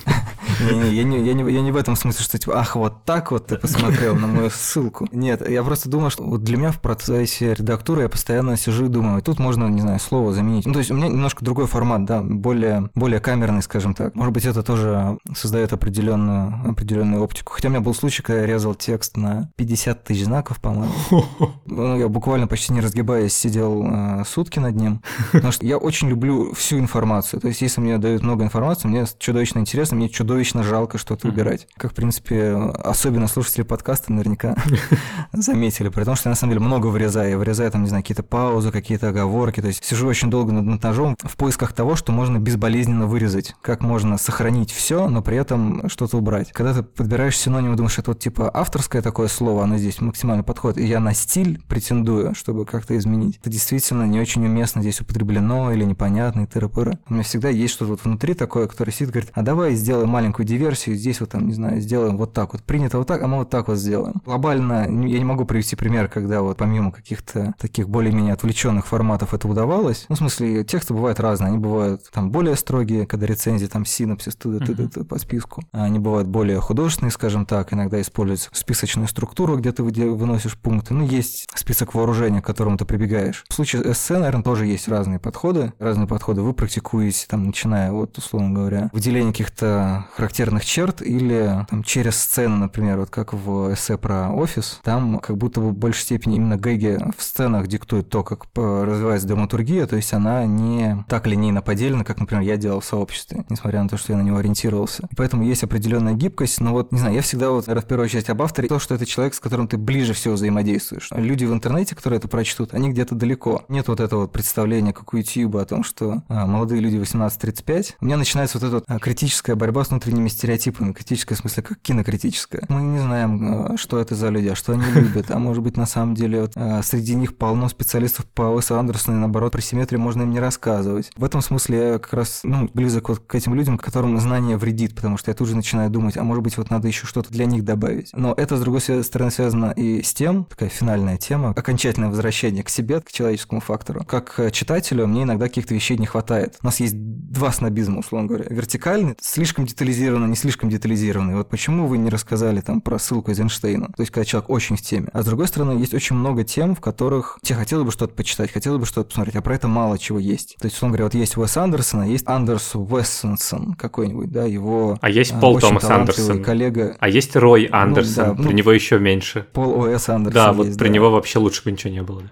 *laughs* Не, я, не, я, не, я не в этом смысле, что типа, ах, вот так вот ты посмотрел на мою *laughs* ссылку. Нет, я просто думал, что вот для меня в процессе редактуры я постоянно сижу и думаю, тут можно, не знаю, слово заменить. Ну, то есть у меня немножко другой формат, да, более, более камерный, скажем так. Может быть, это тоже создает определенную, определенную оптику. Хотя у меня был случай, когда я резал текст на 50 тысяч знаков, по-моему. *laughs* Ну, я буквально почти не разгибаясь сидел э, сутки над ним. *laughs* Потому что я очень люблю всю информацию. То есть, если мне дают много информации, мне чудовищно интересно, мне чудовищно чудовищно жалко что-то убирать. Как, в принципе, особенно слушатели подкаста наверняка *laughs* заметили. При том, что я на самом деле много вырезаю. Я вырезаю там, не знаю, какие-то паузы, какие-то оговорки. То есть сижу очень долго над, ножом в поисках того, что можно безболезненно вырезать. Как можно сохранить все, но при этом что-то убрать. Когда ты подбираешь синоним думаешь, это вот типа авторское такое слово, оно здесь максимально подходит, и я на стиль претендую, чтобы как-то изменить. Это действительно не очень уместно здесь употреблено или непонятно и тыры-пыры. У меня всегда есть что-то вот внутри такое, которое сидит говорит, а давай сделай маленькую маленькую диверсию, здесь вот там, не знаю, сделаем вот так вот, принято вот так, а мы вот так вот сделаем. Глобально, я не могу привести пример, когда вот помимо каких-то таких более-менее отвлеченных форматов это удавалось. Ну, в смысле, тексты бывают разные, они бывают там более строгие, когда рецензии там синапсис, ты, ты, ты, по списку. А они бывают более художественные, скажем так, иногда используются списочную структуру, где ты выносишь пункты. Ну, есть список вооружения, к которому ты прибегаешь. В случае эссе, наверное, тоже есть разные подходы. Разные подходы вы практикуете, там, начиная вот, условно говоря, выделение каких-то характерных черт или там через сцену, например, вот как в эссе про офис, там как будто бы в большей степени именно Гэги в сценах диктует то, как развивается драматургия, то есть она не так линейно поделена, как, например, я делал в сообществе, несмотря на то, что я на него ориентировался. Поэтому есть определенная гибкость, но вот, не знаю, я всегда вот, в первую очередь об авторе, то, что это человек, с которым ты ближе всего взаимодействуешь. Люди в интернете, которые это прочтут, они где-то далеко. Нет вот этого вот представления, как у YouTube, о том, что а, молодые люди 18-35. У меня начинается вот эта вот, а, критическая борьба с внутренними стереотипами. Критическая в смысле, как кинокритическая. Мы не знаем, а, что это за люди, а что они любят. А может быть, на самом деле, вот, а, среди них полно специалистов по Уэсу Андерсону, и наоборот, про симметрию можно им не рассказывать. В этом смысле я как раз ну, близок вот к этим людям, которым знание вредит, потому что я тут же начинаю думать, а может быть, вот надо еще что-то для них добавить. Но это, с другой стороны, связано и с тем, такая финальная тема, окончательное возвращение к себе, к человеческому фактору. Как читателю мне иногда каких-то вещей не хватает. У нас есть два снобизма, условно говоря. Вертикальный, слишком детализированный, не слишком детализированный. Вот почему вы не рассказали там про ссылку из Эйнштейна? То есть, когда человек очень в теме. А с другой стороны, есть очень много тем, в которых тебе хотелось бы что-то почитать, хотелось бы что-то посмотреть, а про это мало чего есть. То есть, условно говоря, вот есть Уэс Андерсон, а есть Андерс Уэссенсон какой-нибудь, да, его А есть Пол Томас Андерсон. коллега. А есть Рой Андерсон, ну, да, про ну, него еще меньше. Пол Уэс Андерсон Да, вот есть, про да. него вообще лучше бы ничего не было.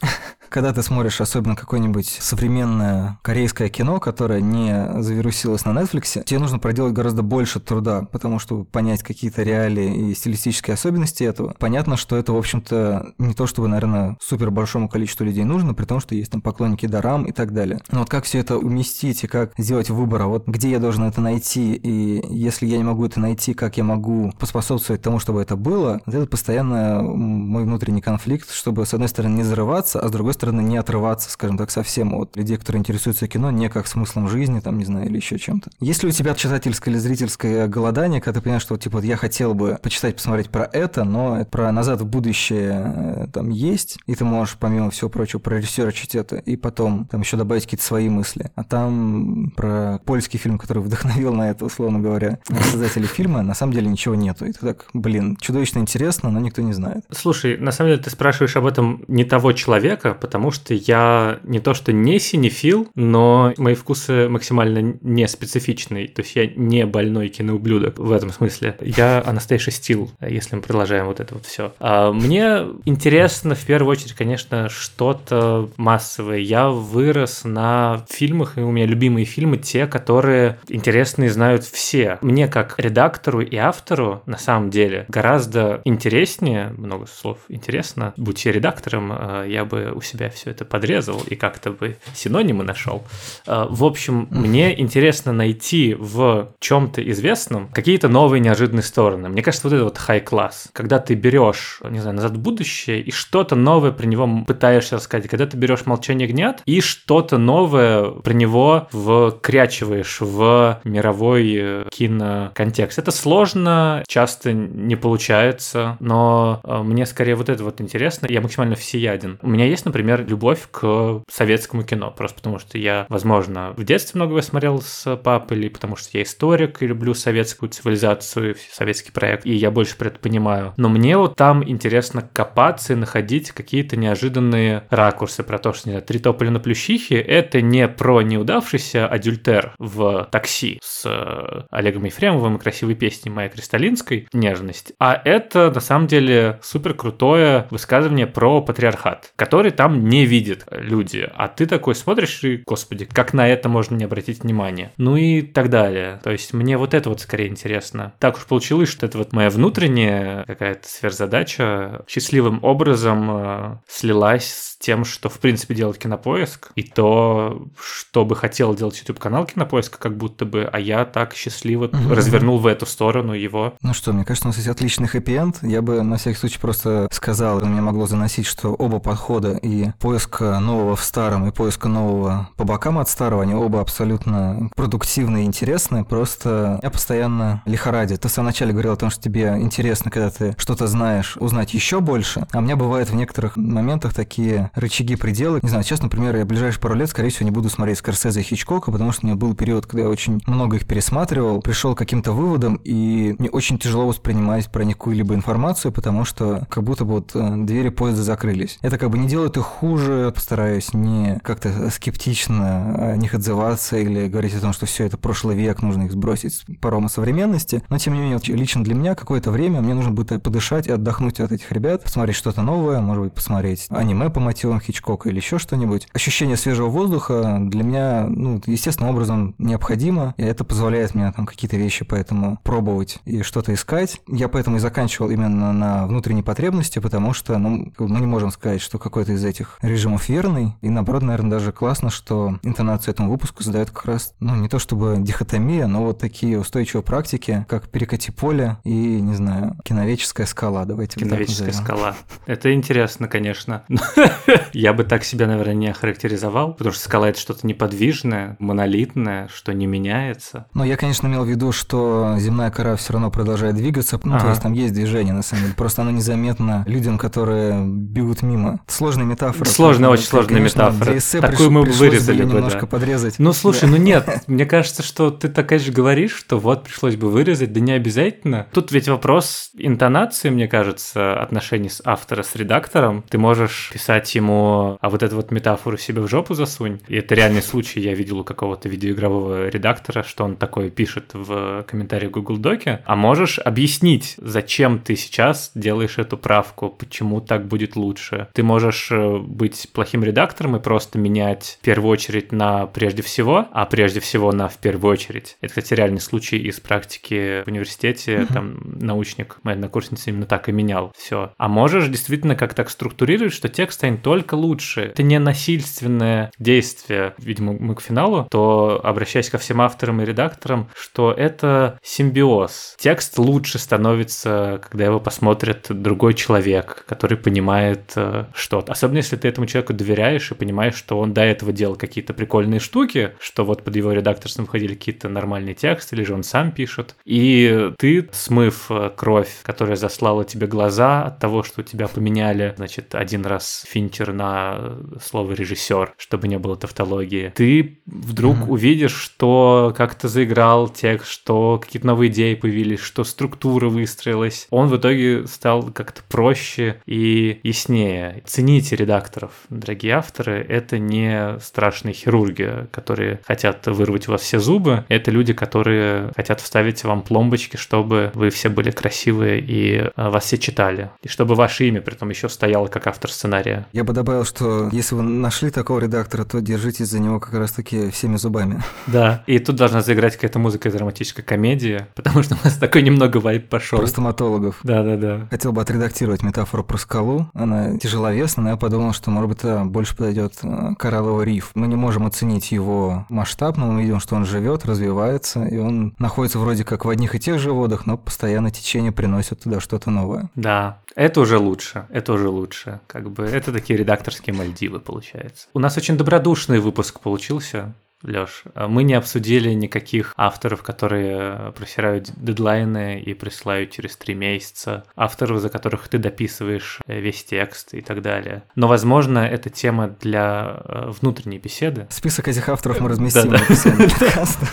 *laughs* Когда ты смотришь особенно какое-нибудь современное корейское кино, которое не завирусилось на Netflix, тебе нужно проделать гораздо больше труда, потому что понять какие-то реалии и стилистические особенности этого. Понятно, что это, в общем-то, не то чтобы, наверное, супер большому количеству людей нужно, при том, что есть там поклонники дарам и так далее. Но вот как все это уместить и как сделать выбор, а вот где я должен это найти, и если я не могу это найти, как я могу поспособствовать тому, чтобы это было, это постоянно мой внутренний конфликт, чтобы, с одной стороны, не зарываться, а с другой стороны, не отрываться, скажем так, совсем от людей, которые интересуются кино, не как смыслом жизни, там, не знаю, или еще чем-то. Есть ли у тебя читательское или зрительское голодание, когда ты понимаешь, что, типа, вот я хотел бы почитать, посмотреть про это, но про «Назад в будущее» э, там есть, и ты можешь, помимо всего прочего, проресерчить это, и потом там еще добавить какие-то свои мысли. А там про польский фильм, который вдохновил на это, условно говоря, создатели фильма, на самом деле ничего нету. И ты так, блин, чудовищно интересно, но никто не знает. Слушай, на самом деле ты спрашиваешь об этом не того человека, потому что я не то что не синефил, но мои вкусы максимально не специфичные. То есть я не больной киноублюдок в этом смысле. Я Анастейша Стил, если мы продолжаем вот это вот все. А мне интересно в первую очередь, конечно, что-то массовое. Я вырос на фильмах, и у меня любимые фильмы те, которые интересные знают все. Мне как редактору и автору на самом деле гораздо интереснее, много слов интересно, будь я редактором, а, я бы у себя себя все это подрезал и как-то бы синонимы нашел. А, в общем, мне интересно найти в чем-то известном какие-то новые неожиданные стороны. Мне кажется, вот это вот хай-класс. Когда ты берешь, не знаю, назад в будущее и что-то новое про него пытаешься рассказать. Когда ты берешь молчание гнят и что-то новое про него вкрячиваешь в мировой э, киноконтекст. Это сложно, часто не получается, но э, мне скорее вот это вот интересно. Я максимально всеяден. У меня есть, например, например, любовь к советскому кино, просто потому что я, возможно, в детстве многого смотрел с папой, или потому что я историк и люблю советскую цивилизацию, советский проект, и я больше про это понимаю. Но мне вот там интересно копаться и находить какие-то неожиданные ракурсы про то, что, не знаю, «Три тополя на плющихе» — это не про неудавшийся адюльтер в такси с э, Олегом Ефремовым и красивой песней Майя Кристалинской «Нежность», а это, на самом деле, супер крутое высказывание про патриархат, который там не видят люди. А ты такой смотришь и, господи, как на это можно не обратить внимание? Ну и так далее. То есть мне вот это вот скорее интересно. Так уж получилось, что это вот моя внутренняя какая-то сверхзадача счастливым образом э, слилась с тем, что в принципе делать кинопоиск, и то, что бы хотел делать YouTube-канал кинопоиска, как будто бы, а я так счастливо угу. развернул в эту сторону его. Ну что, мне кажется, у нас есть отличный хэппи-энд. Я бы на всякий случай просто сказал, мне могло заносить, что оба подхода, и технологии поиска нового в старом и поиска нового по бокам от старого, они оба абсолютно продуктивны и интересны, просто я постоянно лихорадит. Ты в самом начале говорил о том, что тебе интересно, когда ты что-то знаешь, узнать еще больше, а у меня бывает в некоторых моментах такие рычаги пределы. Не знаю, сейчас, например, я ближайшие пару лет, скорее всего, не буду смотреть Скорсезе и Хичкока, потому что у меня был период, когда я очень много их пересматривал, пришел к каким-то выводам, и мне очень тяжело воспринимать про них какую-либо информацию, потому что как будто бы вот э, двери поезда закрылись. Это как бы не делает их хуже, постараюсь не как-то скептично о них отзываться или говорить о том, что все это прошлый век, нужно их сбросить с парома современности. Но тем не менее, лично для меня какое-то время мне нужно будет подышать и отдохнуть от этих ребят, посмотреть что-то новое, может быть, посмотреть аниме по мотивам Хичкока или еще что-нибудь. Ощущение свежего воздуха для меня, ну, естественным образом необходимо, и это позволяет мне там какие-то вещи поэтому пробовать и что-то искать. Я поэтому и заканчивал именно на внутренней потребности, потому что ну, мы не можем сказать, что какой-то из этих режимов верный, и наоборот, наверное, даже классно, что интонацию этому выпуску задает как раз, ну, не то чтобы дихотомия, но вот такие устойчивые практики, как перекати поле и, не знаю, киновеческая скала, давайте Киновеческая скала. Это интересно, конечно. *laughs* Я бы так себя, наверное, не охарактеризовал, потому что скала — это что-то неподвижное, монолитное, что не меняется. Но я, конечно, имел в виду, что земная кора все равно продолжает двигаться, ну, то есть там есть движение, на самом деле, просто оно незаметно людям, которые бегут мимо. Сложная метафора. Сложная, очень сложная метафора. Такую мы бы вырезали бы, немножко подрезать. Ну, слушай, ну нет, *laughs* мне кажется, что ты такая же говоришь, что вот пришлось бы вырезать, да не обязательно. Тут ведь вопрос интонации, мне кажется, отношений с автора с редактором. Ты можешь писать ему, а вот эту вот метафору себе в жопу засунь. И это реальный случай, я видел у какого-то видеоигрового редактора, что он такое пишет в комментариях Google Доке. А можешь объяснить, зачем ты сейчас делаешь эту правку, почему так будет лучше. Ты можешь э, быть плохим редактором и просто менять в первую очередь на прежде всего, а прежде всего на в первую очередь. Это, кстати, реальный случай из практики в университете. Mm-hmm. Там научник, моя однокурсница именно так и менял все. А можешь действительно как так структурировать, что текст станет только лучше. Это не насильственное действие, видимо, мы к финалу, то обращаясь ко всем авторам и редакторам, что это симбиоз. Текст лучше становится, когда его посмотрит другой человек, который понимает э, что-то. Особенно если ты этому человеку доверяешь и понимаешь, что он до этого делал какие-то прикольные штуки, что вот под его редакторством входили какие-то нормальные тексты, или же он сам пишет. И ты, смыв э, кровь, которая заслала тебе глаза от того, что тебя поменяли, значит, один раз Финчер на слово режиссер, чтобы не было тавтологии, ты вдруг mm-hmm. увидишь, что как-то заиграл текст, что какие-то новые идеи появились, что структура выстроилась. Он в итоге стал как-то проще и яснее. Цените редакторов, дорогие авторы. Это не страшные хирурги, которые хотят вырвать у вас все зубы. Это люди, которые хотят вставить вам пломбочки, чтобы вы все были красивые и э, вас все читали. И чтобы ваше имя, при том еще стояло как автор сценария. Я бы добавил, что если вы нашли такого редактора, то держитесь за него как раз-таки всеми зубами. Да, и тут должна заиграть какая-то музыка драматическая комедия, потому что у нас такой немного вайп пошел. Про стоматологов. Да-да-да. Хотел бы отредактировать метафору про скалу. Она тяжеловесная, но я подумал, что, может быть, больше подойдет э, коралловый риф. Мы не можем оценить его масштаб, но мы видим, что он живет, развивается, и он находится вроде как в одних и тех же водах, но постоянно течение приносит туда что-то новое. Да, это уже лучше, это уже лучше. Как бы это такие редакторские Мальдивы, получается. У нас очень добродушный выпуск получился. Лёш, а мы не обсудили никаких авторов, которые просирают дедлайны и присылают через три месяца, авторов, за которых ты дописываешь э, весь текст и так далее. Но, возможно, это тема для э, внутренней беседы. Список этих авторов мы разместим в описании *laughs* подкаста.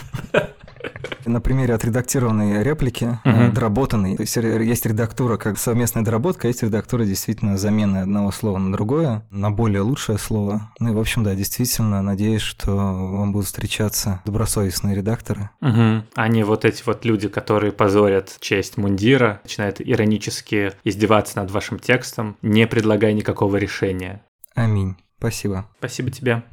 На примере отредактированной реплики, uh-huh. доработанной. То есть есть редактура как совместная доработка, а есть редактура действительно замены одного слова на другое, на более лучшее слово. Ну и, в общем, да, действительно, надеюсь, что вам будут встречаться добросовестные редакторы. Угу. А не вот эти вот люди, которые позорят честь мундира, начинают иронически издеваться над вашим текстом, не предлагая никакого решения. Аминь. Спасибо. Спасибо тебе.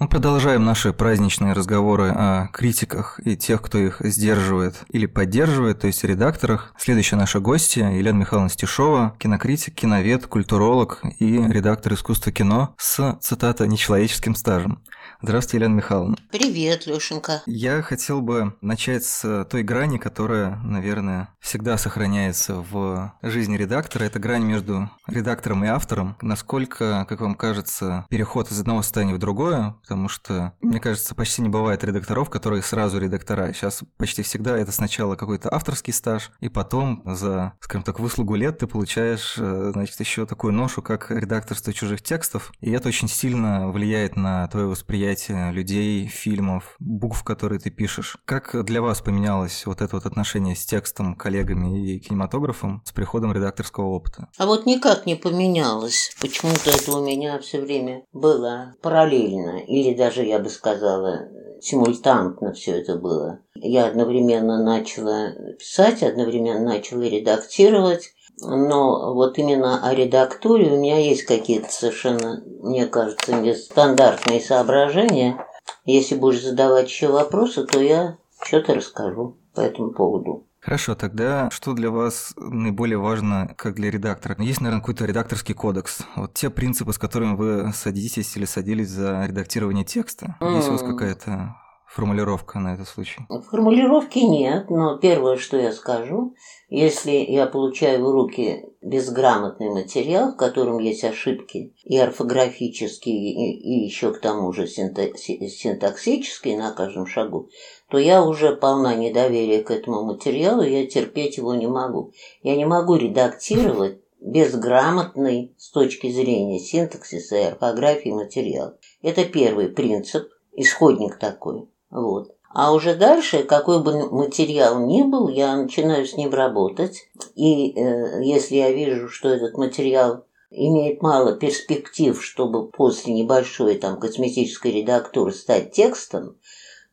Мы продолжаем наши праздничные разговоры о критиках и тех, кто их сдерживает или поддерживает, то есть редакторах. Следующая наша гостья Елена Михайловна Стешова, кинокритик, киновед, культуролог и редактор искусства кино с, цитата, «нечеловеческим стажем». Здравствуйте, Елена Михайловна. Привет, Лешенька. Я хотел бы начать с той грани, которая, наверное, всегда сохраняется в жизни редактора. Это грань между редактором и автором. Насколько, как вам кажется, переход из одного состояния в другое, потому что, мне кажется, почти не бывает редакторов, которые сразу редактора. Сейчас почти всегда это сначала какой-то авторский стаж, и потом за, скажем так, выслугу лет ты получаешь, э, значит, еще такую ношу, как редакторство чужих текстов, и это очень сильно влияет на твое восприятие восприятие людей, фильмов, букв, которые ты пишешь. Как для вас поменялось вот это вот отношение с текстом, коллегами и кинематографом с приходом редакторского опыта? А вот никак не поменялось. Почему-то это у меня все время было параллельно, или даже, я бы сказала, симультантно все это было. Я одновременно начала писать, одновременно начала редактировать, но вот именно о редактуре у меня есть какие-то совершенно, мне кажется, нестандартные соображения. Если будешь задавать еще вопросы, то я что-то расскажу по этому поводу. Хорошо, тогда что для вас наиболее важно, как для редактора? Есть, наверное, какой-то редакторский кодекс. Вот те принципы, с которыми вы садитесь или садились за редактирование текста. Mm. Есть у вас какая-то формулировка на этот случай? Формулировки нет, но первое, что я скажу, если я получаю в руки безграмотный материал, в котором есть ошибки и орфографические, и, и еще к тому же синтаксические на каждом шагу, то я уже полна недоверия к этому материалу, я терпеть его не могу. Я не могу редактировать безграмотный с точки зрения синтаксиса и орфографии материал. Это первый принцип, исходник такой. Вот. А уже дальше, какой бы материал ни был, я начинаю с ним работать. И э, если я вижу, что этот материал имеет мало перспектив, чтобы после небольшой там косметической редактуры стать текстом,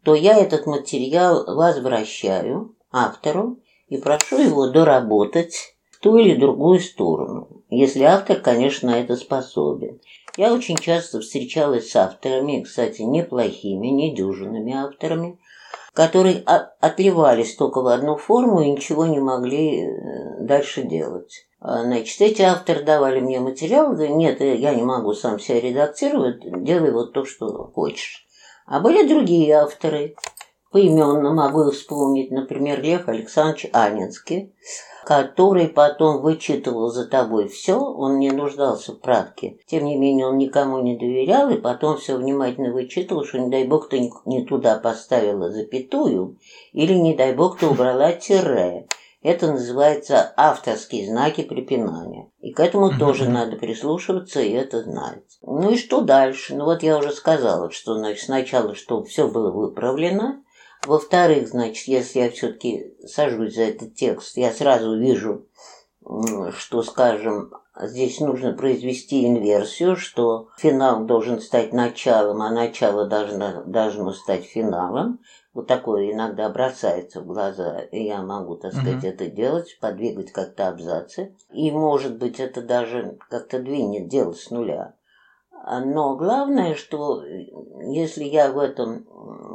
то я этот материал возвращаю автору и прошу его доработать в ту или другую сторону, если автор, конечно, на это способен. Я очень часто встречалась с авторами, кстати, неплохими, недюжинными авторами, которые отливались только в одну форму и ничего не могли э, дальше делать. А, значит, эти авторы давали мне материал, говорят, нет, я не могу сам себя редактировать, делай вот то, что хочешь. А были другие авторы, поименно могу вспомнить, например, Лев Александрович Анинский, который потом вычитывал за тобой все, он не нуждался в правке. Тем не менее, он никому не доверял, и потом все внимательно вычитывал, что, не дай бог, ты не туда поставила запятую, или, не дай бог, ты убрала тире. Это называется авторские знаки препинания. И к этому тоже надо прислушиваться и это знать. Ну и что дальше? Ну вот я уже сказала, что значит, сначала, чтобы все было выправлено, во-вторых, значит, если я все-таки сажусь за этот текст, я сразу вижу, что, скажем, здесь нужно произвести инверсию, что финал должен стать началом, а начало должно, должно стать финалом. Вот такое иногда бросается в глаза, и я могу, так сказать, mm-hmm. это делать, подвигать как-то абзацы. И, может быть, это даже как-то двинет дело с нуля. Но главное, что э, если я в этом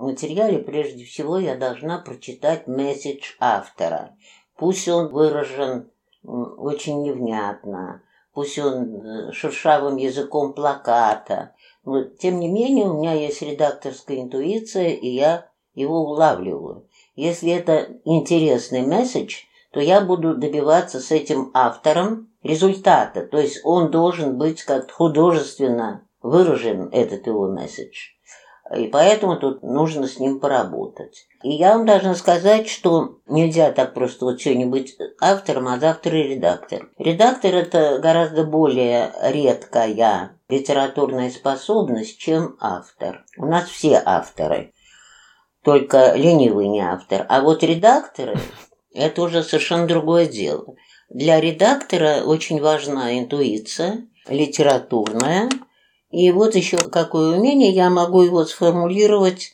материале, прежде всего я должна прочитать месседж автора. Пусть он выражен очень невнятно, пусть он э, шершавым языком плаката. Но, тем не менее, у меня есть редакторская интуиция, и я его улавливаю. Если это интересный месседж, то я буду добиваться с этим автором результата. То есть он должен быть как художественно выражен, этот его месседж. И поэтому тут нужно с ним поработать. И я вам должна сказать, что нельзя так просто вот быть автором, а завтра и редактор. Редактор – это гораздо более редкая литературная способность, чем автор. У нас все авторы, только ленивый не автор. А вот редакторы – это уже совершенно другое дело. Для редактора очень важна интуиция, литературная. И вот еще какое умение, я могу его сформулировать,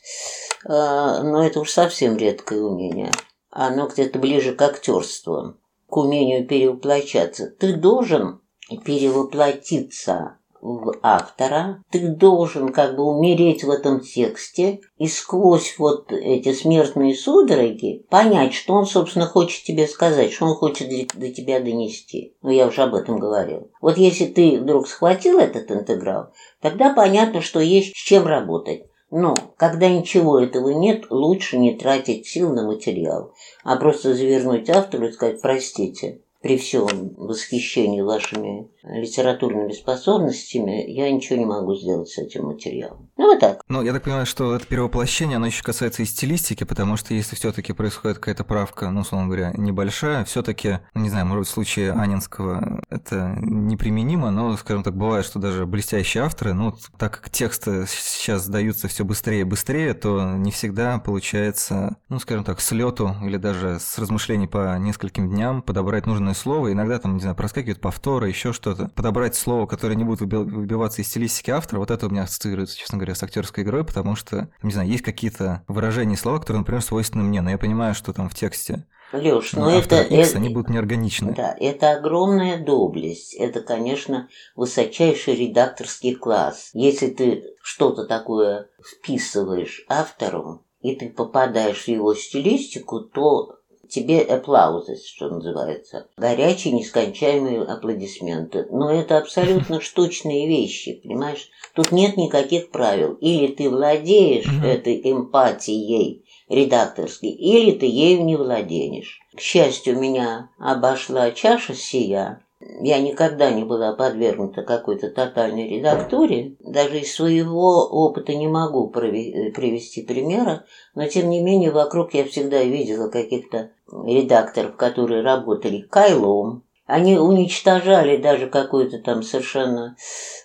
э, но это уж совсем редкое умение. Оно где-то ближе к актерству, к умению перевоплощаться. Ты должен перевоплотиться в автора, ты должен как бы умереть в этом тексте и сквозь вот эти смертные судороги понять, что он, собственно, хочет тебе сказать, что он хочет до тебя донести. Ну, я уже об этом говорил. Вот если ты вдруг схватил этот интеграл, тогда понятно, что есть с чем работать. Но когда ничего этого нет, лучше не тратить сил на материал, а просто завернуть автору и сказать «простите, при всем восхищении вашими литературными способностями, я ничего не могу сделать с этим материалом. Ну, вот так. Ну, я так понимаю, что это перевоплощение, оно еще касается и стилистики, потому что если все таки происходит какая-то правка, ну, условно говоря, небольшая, все таки ну, не знаю, может в случае Анинского это неприменимо, но, скажем так, бывает, что даже блестящие авторы, ну, так как тексты сейчас сдаются все быстрее и быстрее, то не всегда получается, ну, скажем так, с лету или даже с размышлений по нескольким дням подобрать нужное слово. Иногда там, не знаю, проскакивают повторы, еще что что-то, подобрать слово, которое не будет выбиваться из стилистики автора, вот это у меня ассоциируется, честно говоря, с актерской игрой, потому что, не знаю, есть какие-то выражения слова, которые, например, свойственны мне, но я понимаю, что там в тексте Леш, ну это, X, это... они будут неорганичны. Да, это огромная доблесть. Это, конечно, высочайший редакторский класс. Если ты что-то такое вписываешь автору, и ты попадаешь в его стилистику, то тебе аплаузы, что называется. Горячие, нескончаемые аплодисменты. Но это абсолютно *laughs* штучные вещи, понимаешь? Тут нет никаких правил. Или ты владеешь этой эмпатией редакторской, или ты ею не владеешь. К счастью, меня обошла чаша сия, я никогда не была подвергнута какой-то тотальной редактуре. Даже из своего опыта не могу привести примера, но тем не менее вокруг я всегда видела каких-то редакторов, которые работали кайлом. Они уничтожали даже какую-то там совершенно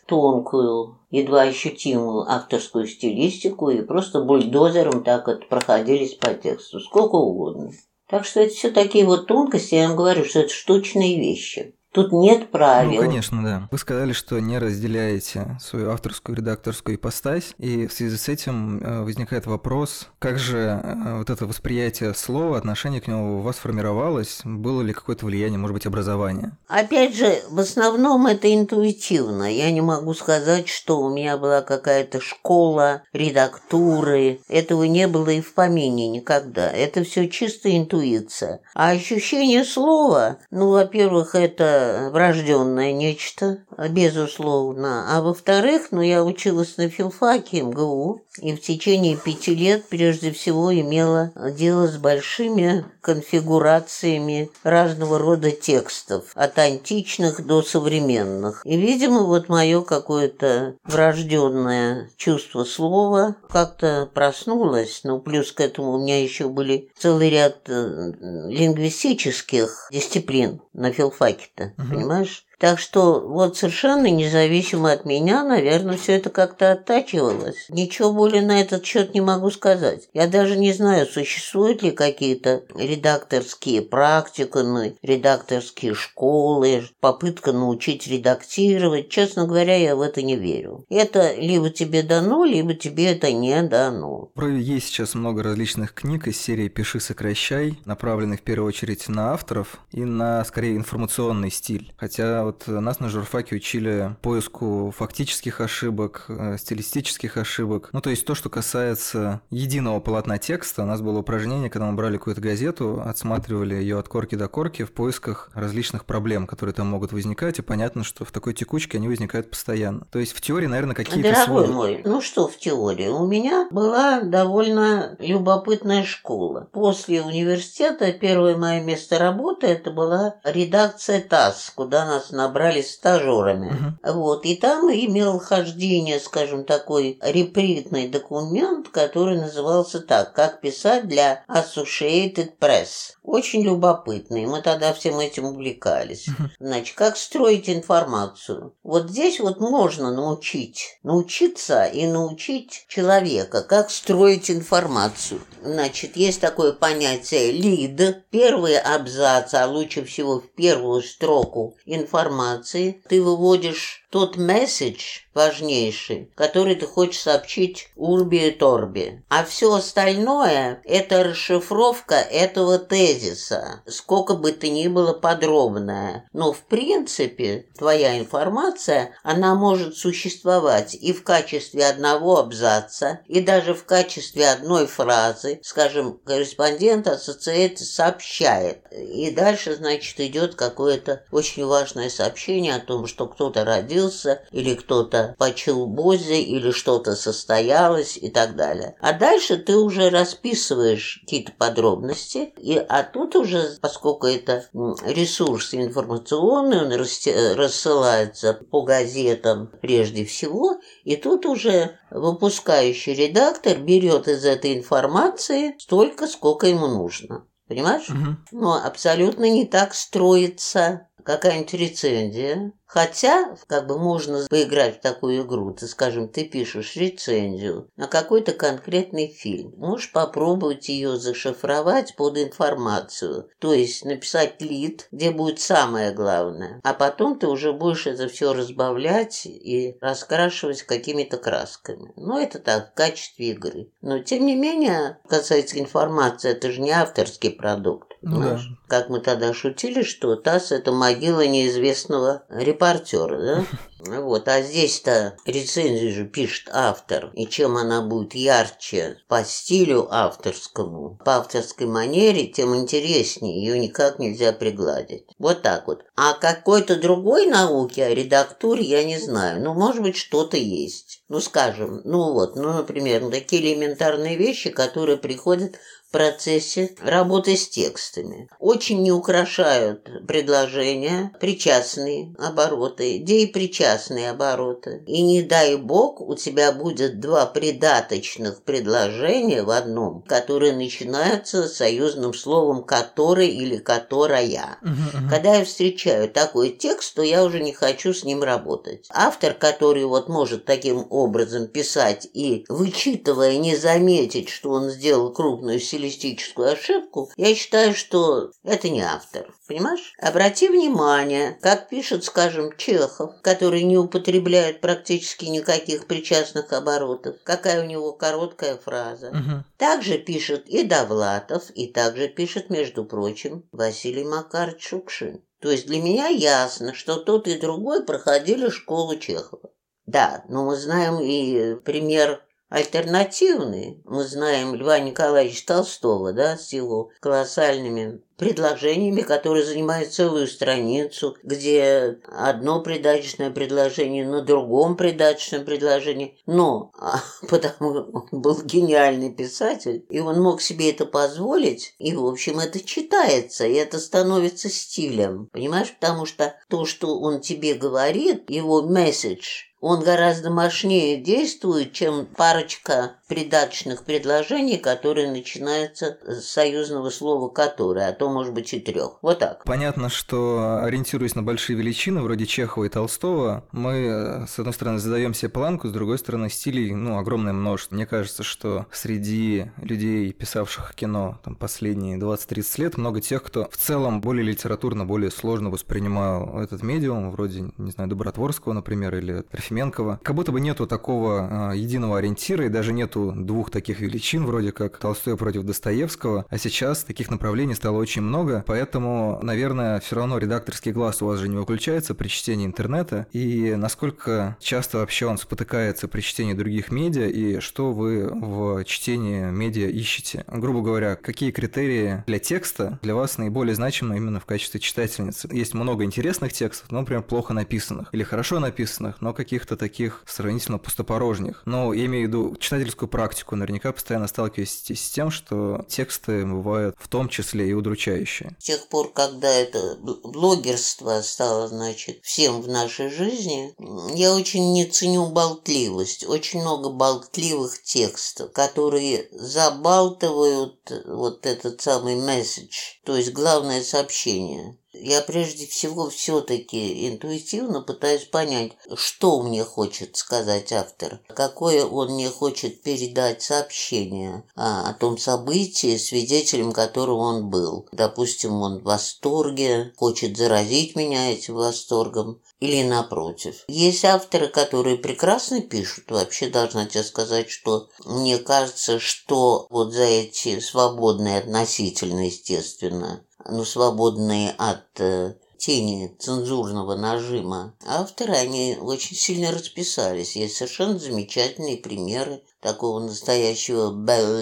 тонкую, едва ощутимую авторскую стилистику и просто бульдозером так вот проходились по тексту, сколько угодно. Так что это все такие вот тонкости, я вам говорю, что это штучные вещи. Тут нет правил. Ну, конечно, да. Вы сказали, что не разделяете свою авторскую редакторскую ипостась, и в связи с этим э, возникает вопрос, как же э, вот это восприятие слова, отношение к нему у вас формировалось? Было ли какое-то влияние, может быть, образование? Опять же, в основном это интуитивно. Я не могу сказать, что у меня была какая-то школа редактуры. Этого не было и в помине никогда. Это все чисто интуиция. А ощущение слова, ну, во-первых, это врожденное нечто, безусловно. А во-вторых, ну, я училась на филфаке МГУ, и в течение пяти лет прежде всего имела дело с большими конфигурациями разного рода текстов, от античных до современных. И, видимо, вот мое какое-то врожденное чувство слова как-то проснулось. Ну, плюс к этому у меня еще были целый ряд э, лингвистических дисциплин на филфаке-то, угу. понимаешь? Так что вот совершенно независимо от меня, наверное, все это как-то оттачивалось. Ничего более на этот счет не могу сказать. Я даже не знаю, существуют ли какие-то редакторские практикумы, редакторские школы, попытка научить редактировать. Честно говоря, я в это не верю. Это либо тебе дано, либо тебе это не дано. Есть сейчас много различных книг из серии «Пиши, сокращай», направленных в первую очередь на авторов и на, скорее, информационный стиль. Хотя вот нас на журфаке учили поиску фактических ошибок, э, стилистических ошибок. Ну, то есть то, что касается единого полотна текста. У нас было упражнение, когда мы брали какую-то газету, отсматривали ее от корки до корки в поисках различных проблем, которые там могут возникать, и понятно, что в такой текучке они возникают постоянно. То есть в теории, наверное, какие-то Дорогой свои... мой, ну что в теории? У меня была довольно любопытная школа. После университета первое мое место работы это была редакция ТАСС, куда нас набрали стажерами. Угу. Вот, и там имел хождение, скажем, такой репритный документ, который назывался так, как писать для Associated Press. Очень любопытный, мы тогда всем этим увлекались. Угу. Значит, как строить информацию. Вот здесь вот можно научить, научиться и научить человека, как строить информацию. Значит, есть такое понятие lead, первый абзац, а лучше всего в первую строку информации информации. Ты выводишь тот месседж важнейший, который ты хочешь сообщить Урби и Торби. А все остальное – это расшифровка этого тезиса, сколько бы ты ни было подробная. Но в принципе твоя информация, она может существовать и в качестве одного абзаца, и даже в качестве одной фразы. Скажем, корреспондент ассоциации сообщает. И дальше, значит, идет какое-то очень важное сообщение о том, что кто-то родился родился, или кто-то почил бозе, или что-то состоялось и так далее. А дальше ты уже расписываешь какие-то подробности, и, а тут уже, поскольку это ресурс информационный, он рассылается по газетам прежде всего, и тут уже выпускающий редактор берет из этой информации столько, сколько ему нужно. Понимаешь? Угу. Но абсолютно не так строится какая-нибудь рецензия, Хотя, как бы можно поиграть в такую игру. Ты, скажем, ты пишешь рецензию на какой-то конкретный фильм. Можешь попробовать ее зашифровать под информацию. То есть написать лид, где будет самое главное. А потом ты уже будешь это все разбавлять и раскрашивать какими-то красками. Ну, это так, в качестве игры. Но, тем не менее, касается информации, это же не авторский продукт. Ну, да. Как мы тогда шутили, что ТАСС – это могила неизвестного репортера, да? Вот, а здесь-то рецензию же пишет автор, и чем она будет ярче по стилю авторскому, по авторской манере, тем интереснее, ее никак нельзя пригладить. Вот так вот. А какой-то другой науки о редактуре я не знаю, ну, может быть, что-то есть. Ну, скажем, ну вот, ну, например, такие элементарные вещи, которые приходят процессе работы с текстами. Очень не украшают предложения, причастные обороты, деепричастные обороты. И не дай бог, у тебя будет два придаточных предложения в одном, которые начинаются союзным словом «который» или «которая». Угу, угу. Когда я встречаю такой текст, то я уже не хочу с ним работать. Автор, который вот может таким образом писать и, вычитывая, не заметить, что он сделал крупную стилистическую ошибку, я считаю, что это не автор. Понимаешь? Обрати внимание, как пишет, скажем, Чехов, который не употребляет практически никаких причастных оборотов. Какая у него короткая фраза. Угу. Также пишет и Довлатов, и также пишет, между прочим, Василий Макарович Шукшин. То есть для меня ясно, что тот и другой проходили школу Чехова. Да, но мы знаем и пример альтернативные. Мы знаем Льва Николаевича Толстого, да, с его колоссальными предложениями, которые занимают целую страницу, где одно придаточное предложение на другом придаточном предложении. Но а, *laughs* потому он был гениальный писатель, и он мог себе это позволить, и, в общем, это читается, и это становится стилем. Понимаешь? Потому что то, что он тебе говорит, его месседж – он гораздо мощнее действует, чем парочка придаточных предложений, которые начинаются с союзного слова «который», а то, может быть, и трех. Вот так. Понятно, что ориентируясь на большие величины, вроде Чехова и Толстого, мы, с одной стороны, задаем себе планку, с другой стороны, стилей, ну, огромное множество. Мне кажется, что среди людей, писавших кино там, последние 20-30 лет, много тех, кто в целом более литературно, более сложно воспринимал этот медиум, вроде, не знаю, Добротворского, например, или Трофименкова. Как будто бы нету такого э, единого ориентира и даже нету нету двух таких величин, вроде как Толстой против Достоевского, а сейчас таких направлений стало очень много, поэтому, наверное, все равно редакторский глаз у вас же не выключается при чтении интернета, и насколько часто вообще он спотыкается при чтении других медиа, и что вы в чтении медиа ищете? Грубо говоря, какие критерии для текста для вас наиболее значимы именно в качестве читательницы? Есть много интересных текстов, но, например, плохо написанных, или хорошо написанных, но каких-то таких сравнительно пустопорожних. Но я имею в виду читательскую практику, наверняка постоянно сталкиваетесь с тем, что тексты бывают в том числе и удручающие. С тех пор, когда это блогерство стало, значит, всем в нашей жизни, я очень не ценю болтливость. Очень много болтливых текстов, которые забалтывают вот этот самый месседж, то есть главное сообщение. Я прежде всего все-таки интуитивно пытаюсь понять, что мне хочет сказать автор, какое он мне хочет передать сообщение о, о том событии, свидетелем которого он был. Допустим, он в восторге, хочет заразить меня этим восторгом, или напротив. Есть авторы, которые прекрасно пишут. Вообще должна тебе сказать, что мне кажется, что вот за эти свободные относительно, естественно, ну, свободные от э, тени цензурного нажима, авторы, они очень сильно расписались. Есть совершенно замечательные примеры такого настоящего bell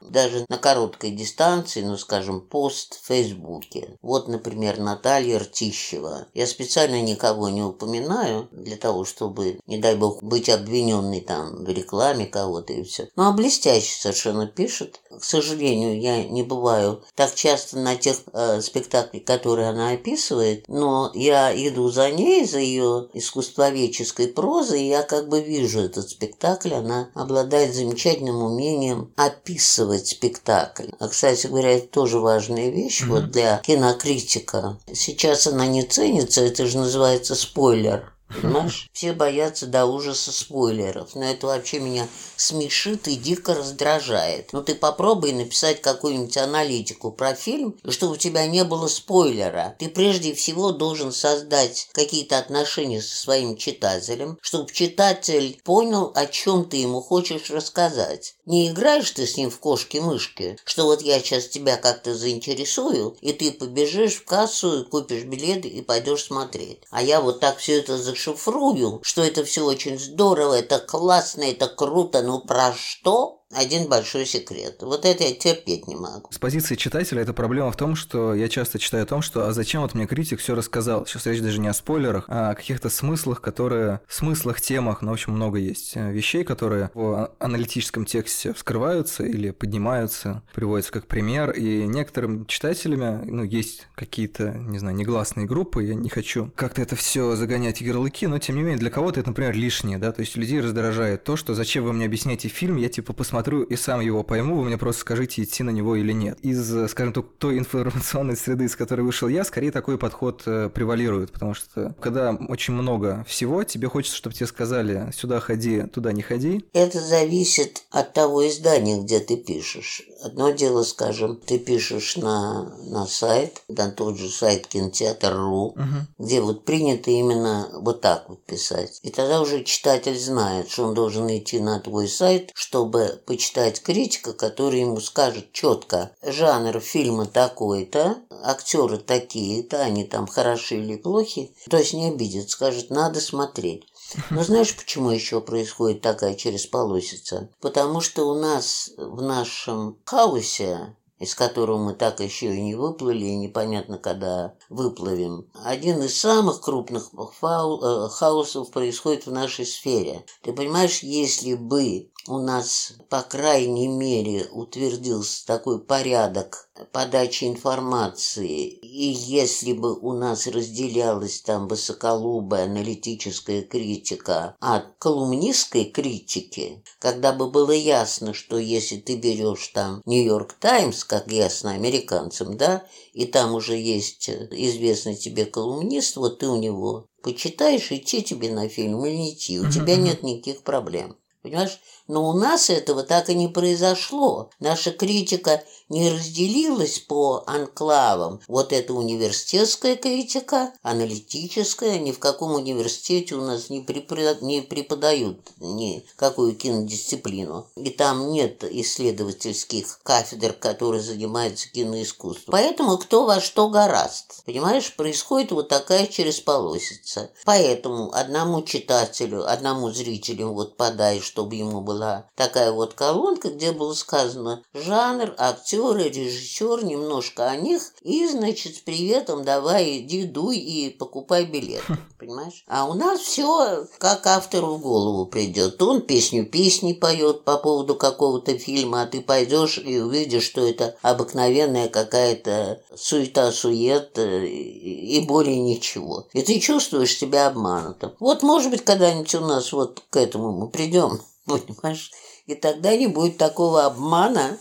даже на короткой дистанции, ну, скажем, пост в Фейсбуке. Вот, например, Наталья Ртищева. Я специально никого не упоминаю для того, чтобы, не дай бог, быть обвиненной там в рекламе кого-то и все. Ну, а блестяще совершенно пишет. К сожалению, я не бываю так часто на тех э, спектаклях, которые она описывает, но я иду за ней, за ее искусствоведческой прозой, и я как бы вижу этот спектакль, она обладает обладает замечательным умением описывать спектакль. А, кстати говоря, это тоже важная вещь mm-hmm. вот для кинокритика. Сейчас она не ценится, это же называется спойлер. Понимаешь? Все боятся до ужаса спойлеров. Но это вообще меня смешит и дико раздражает. Ну ты попробуй написать какую-нибудь аналитику про фильм, чтобы у тебя не было спойлера. Ты прежде всего должен создать какие-то отношения со своим читателем, чтобы читатель понял, о чем ты ему хочешь рассказать. Не играешь ты с ним в кошки-мышки, что вот я сейчас тебя как-то заинтересую, и ты побежишь в кассу, купишь билеты и пойдешь смотреть. А я вот так все это зашифрую, что это все очень здорово, это классно, это круто, ну про что? Один большой секрет. Вот это я терпеть не могу. С позиции читателя эта проблема в том, что я часто читаю о том, что а зачем вот мне критик все рассказал. Сейчас речь даже не о спойлерах, а о каких-то смыслах, которые... Смыслах, темах, ну, в общем, много есть э, вещей, которые в аналитическом тексте вскрываются или поднимаются, приводятся как пример, и некоторым читателями, ну, есть какие-то, не знаю, негласные группы, я не хочу как-то это все загонять в ярлыки, но, тем не менее, для кого-то это, например, лишнее, да, то есть людей раздражает то, что зачем вы мне объясняете фильм, я, типа, посмотрю посмотрю и сам его пойму, вы мне просто скажите, идти на него или нет. Из, скажем так, той информационной среды, из которой вышел я, скорее такой подход э, превалирует, потому что когда очень много всего, тебе хочется, чтобы тебе сказали, сюда ходи, туда не ходи. Это зависит от того издания, где ты пишешь. Одно дело, скажем, ты пишешь на, на сайт, на тот же сайт кинотеатр.ру, угу. где вот принято именно вот так вот писать. И тогда уже читатель знает, что он должен идти на твой сайт, чтобы почитать критика, который ему скажет четко, жанр фильма такой-то, актеры такие-то, они там хороши или плохи, то есть не обидит, скажет, надо смотреть. Но знаешь, почему еще происходит такая через полосица? Потому что у нас в нашем хаосе из которого мы так еще и не выплыли, и непонятно, когда выплывем. Один из самых крупных фау, э, хаосов происходит в нашей сфере. Ты понимаешь, если бы у нас, по крайней мере, утвердился такой порядок подачи информации, и если бы у нас разделялась там высоколубая аналитическая критика от колумнистской критики, когда бы было ясно, что если ты берешь там Нью-Йорк Таймс, как ясно американцам, да, и там уже есть известный тебе колумнист, вот ты у него почитаешь, идти тебе на фильм или не идти, у тебя нет никаких проблем. Понимаешь? Но у нас этого так и не произошло. Наша критика не разделилась по анклавам. Вот это университетская критика, аналитическая. Ни в каком университете у нас не, преподают, не преподают никакую кинодисциплину. И там нет исследовательских кафедр, которые занимаются киноискусством. Поэтому кто во что гораст. Понимаешь, происходит вот такая чересполосица. Поэтому одному читателю, одному зрителю вот подай, чтобы ему была такая вот колонка, где было сказано жанр, актер, актеры, режиссер, немножко о них, и, значит, с приветом давай иди, дуй и покупай билет. Понимаешь? А у нас все как автору в голову придет. Он песню песни поет по поводу какого-то фильма, а ты пойдешь и увидишь, что это обыкновенная какая-то суета-сует э, и более ничего. И ты чувствуешь себя обманутым. Вот, может быть, когда-нибудь у нас вот к этому мы придем, понимаешь? И тогда не будет такого обмана,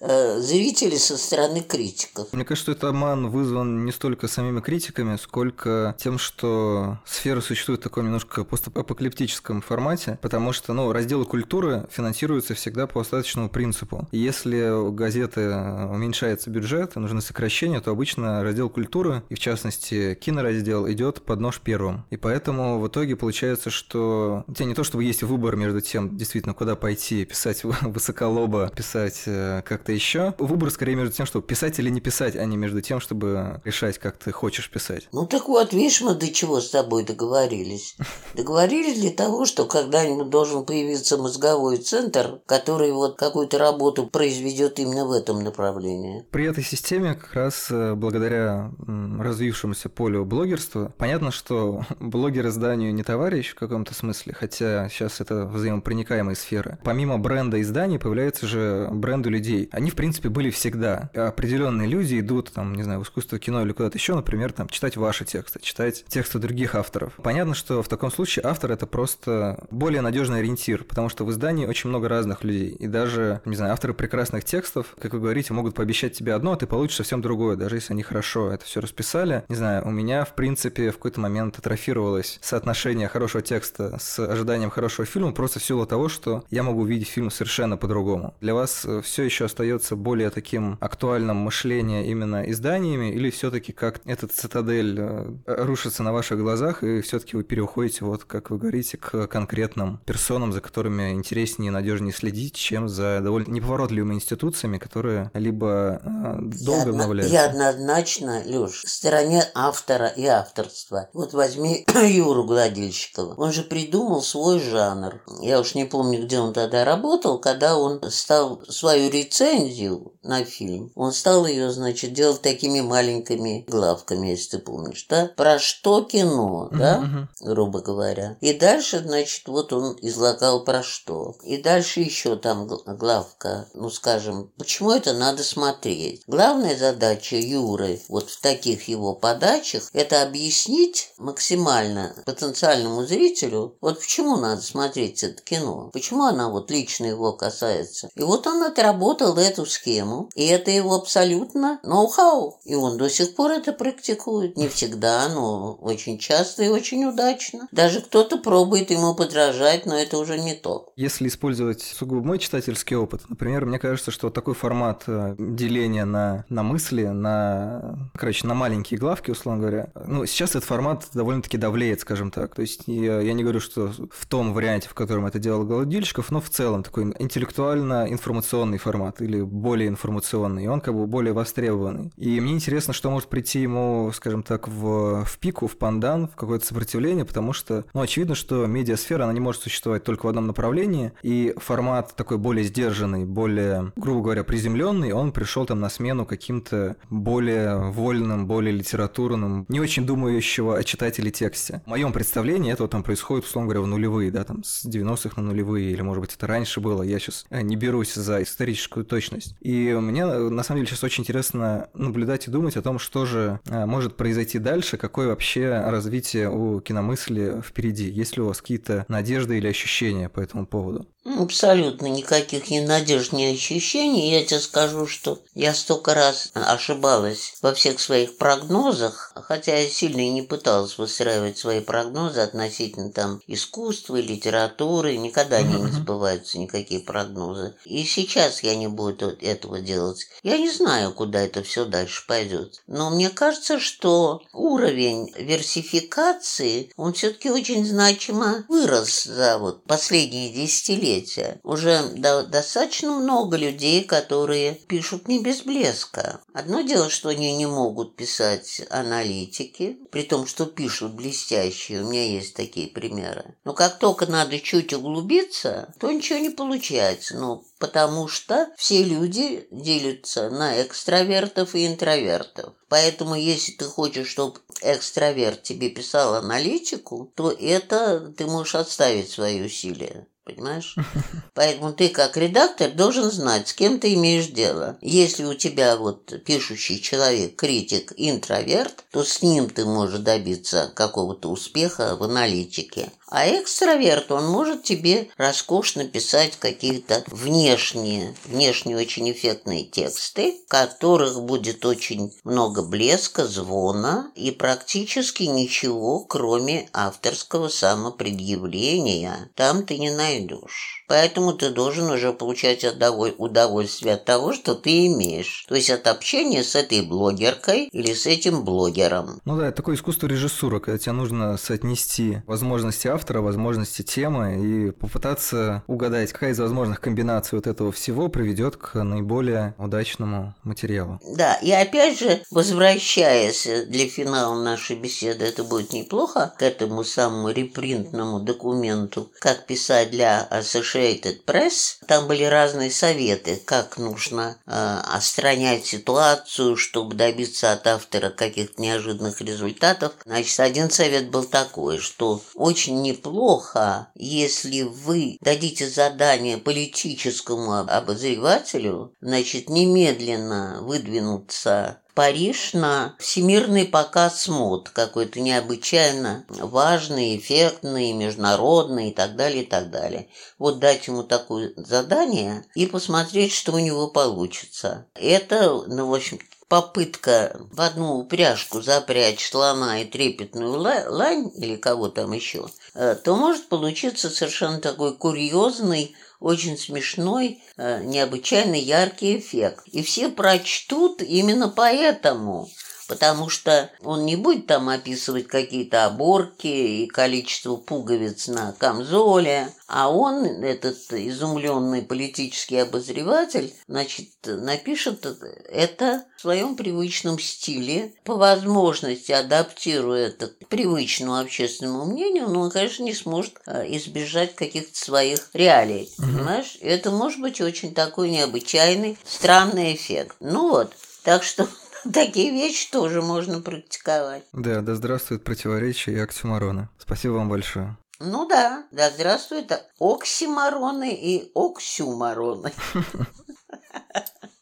зрителей со стороны критиков. Мне кажется, что этот обман вызван не столько самими критиками, сколько тем, что сфера существует в таком немножко постапокалиптическом формате, потому что ну, разделы культуры финансируются всегда по остаточному принципу. Если у газеты уменьшается бюджет, нужно сокращение, то обычно раздел культуры, и в частности кинораздел, идет под нож первым. И поэтому в итоге получается, что у тебя не то чтобы есть выбор между тем, действительно, куда пойти, писать *laughs* высоколобо, писать писать э, как-то еще. Выбор скорее между тем, чтобы писать или не писать, а не между тем, чтобы решать, как ты хочешь писать. Ну так вот, видишь, мы до чего с тобой договорились. *laughs* Договорились для того, что когда-нибудь должен появиться мозговой центр, который вот какую-то работу произведет именно в этом направлении. При этой системе как раз э, благодаря развившемуся полю блогерства, понятно, что *laughs* блогер изданию не товарищ в каком-то смысле, хотя сейчас это взаимопроникаемые сферы. Помимо бренда изданий появляются же бренды людей. Они, в принципе, были всегда. Определенные люди идут, там, не знаю, в искусство кино или куда-то еще, например, там, читать ваши тексты, читать тексты других авторов. Понятно, что в таком случае автор это просто более надежный ориентир, потому что в издании очень много разных людей. И даже, не знаю, авторы прекрасных текстов, как вы говорите, могут пообещать тебе одно, а ты получишь совсем другое, даже если они хорошо это все расписали. Не знаю, у меня, в принципе, в какой-то момент атрофировалось соотношение хорошего текста с ожиданием хорошего фильма просто в силу того, что я могу увидеть фильм совершенно по-другому. Для вас э, все еще остается более таким актуальным мышление именно изданиями, или все-таки как этот цитадель э, рушится на ваших глазах, и все-таки вы переходите, вот как вы говорите, к конкретным персонам, за которыми интереснее и надежнее следить, чем за довольно неповоротливыми институциями, которые либо э, долго я обновляются. Я однозначно, Леш, в стороне автора и авторства. Вот возьми *clears throat* Юру Гладильщикова. Он же придумал свой жанр. Я уж не помню, где он тогда работал, когда он стал свою рецензию на фильм. Он стал ее, значит, делать такими маленькими главками, если ты помнишь, да? Про что кино, да? Грубо говоря. И дальше, значит, вот он излагал про что. И дальше еще там главка, ну, скажем, почему это надо смотреть. Главная задача Юры вот в таких его подачах это объяснить максимально потенциальному зрителю, вот почему надо смотреть это кино, почему она вот лично его касается. И вот он отработал эту схему, и это его абсолютно ноу-хау. И он до сих пор это практикует. Не всегда, но очень часто и очень удачно. Даже кто-то пробует ему подражать, но это уже не то. Если использовать сугубо мой читательский опыт, например, мне кажется, что такой формат э, деления на, на мысли, на, короче, на маленькие главки, условно говоря, ну, сейчас этот формат довольно-таки давлеет, скажем так. То есть я, я не говорю, что в том варианте, в котором это делал Голодильщиков, но в целом такой интеллектуально-информационный формат или более информационный, он как бы более востребованный. И мне интересно, что может прийти ему, скажем так, в, в пику, в пандан, в какое-то сопротивление, потому что, ну, очевидно, что медиасфера, она не может существовать только в одном направлении, и формат такой более сдержанный, более, грубо говоря, приземленный, он пришел там на смену каким-то более вольным, более литературным, не очень думающего о читателе тексте. В моем представлении это там происходит, условно говоря, в нулевые, да, там с 90-х на нулевые, или, может быть, это раньше было, я сейчас э, не берусь за историческую точность. И мне, на самом деле, сейчас очень интересно наблюдать и думать о том, что же э, может произойти дальше, какое вообще развитие у киномысли впереди. Есть ли у вас какие-то надежды или ощущения по этому поводу? Абсолютно никаких ни надежд, ни ощущений. Я тебе скажу, что я столько раз ошибалась во всех своих прогнозах, хотя я сильно и не пыталась выстраивать свои прогнозы относительно там искусства, литературы. Никогда не сбываются никакие прогнозы. И сейчас я не буду этого делать. Я не знаю, куда это все дальше пойдет. Но мне кажется, что уровень версификации, он все-таки очень значимо вырос за вот последние десятилетия свете. Уже до, достаточно много людей, которые пишут не без блеска. Одно дело, что они не могут писать аналитики, при том, что пишут блестящие. У меня есть такие примеры. Но как только надо чуть углубиться, то ничего не получается. Ну, потому что все люди делятся на экстравертов и интровертов. Поэтому, если ты хочешь, чтобы экстраверт тебе писал аналитику, то это ты можешь отставить свои усилия. Понимаешь? *laughs* Поэтому ты как редактор должен знать, с кем ты имеешь дело. Если у тебя вот пишущий человек, критик, интроверт, то с ним ты можешь добиться какого-то успеха в аналитике. А экстраверт, он может тебе роскошно писать какие-то внешние, внешне очень эффектные тексты, в которых будет очень много блеска, звона и практически ничего, кроме авторского самопредъявления, там ты не найдешь. Поэтому ты должен уже получать удовольствие от того, что ты имеешь. То есть от общения с этой блогеркой или с этим блогером. Ну да, это такое искусство режиссура, когда тебе нужно соотнести возможности автора, возможности темы и попытаться угадать, какая из возможных комбинаций вот этого всего приведет к наиболее удачному материалу. Да, и опять же, возвращаясь для финала нашей беседы, это будет неплохо, к этому самому репринтному документу, как писать для Associated Press, там были разные советы, как нужно э, остранять ситуацию, чтобы добиться от автора каких-то неожиданных результатов. Значит, один совет был такой, что очень неплохо, если вы дадите задание политическому обозревателю, значит, немедленно выдвинуться Париж на всемирный показ мод, какой-то необычайно важный, эффектный, международный и так далее, и так далее. Вот дать ему такое задание и посмотреть, что у него получится. Это, ну, в общем, попытка в одну упряжку запрячь слона и трепетную лань или кого там еще, э, то может получиться совершенно такой курьезный очень смешной, э, необычайно яркий эффект. И все прочтут именно поэтому потому что он не будет там описывать какие-то оборки и количество пуговиц на камзоле, а он, этот изумленный политический обозреватель, значит, напишет это в своем привычном стиле, по возможности адаптируя это к привычному общественному мнению, но он, конечно, не сможет э, избежать каких-то своих реалий. Угу. Понимаешь? Это может быть очень такой необычайный, странный эффект. Ну вот, так что *laughs* Такие вещи тоже можно практиковать. Да, да здравствует противоречие и оксюмороны. Спасибо вам большое. Ну да, да здравствует оксимороны и оксюмороны.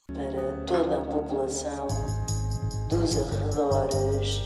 Para toda a população dos arredores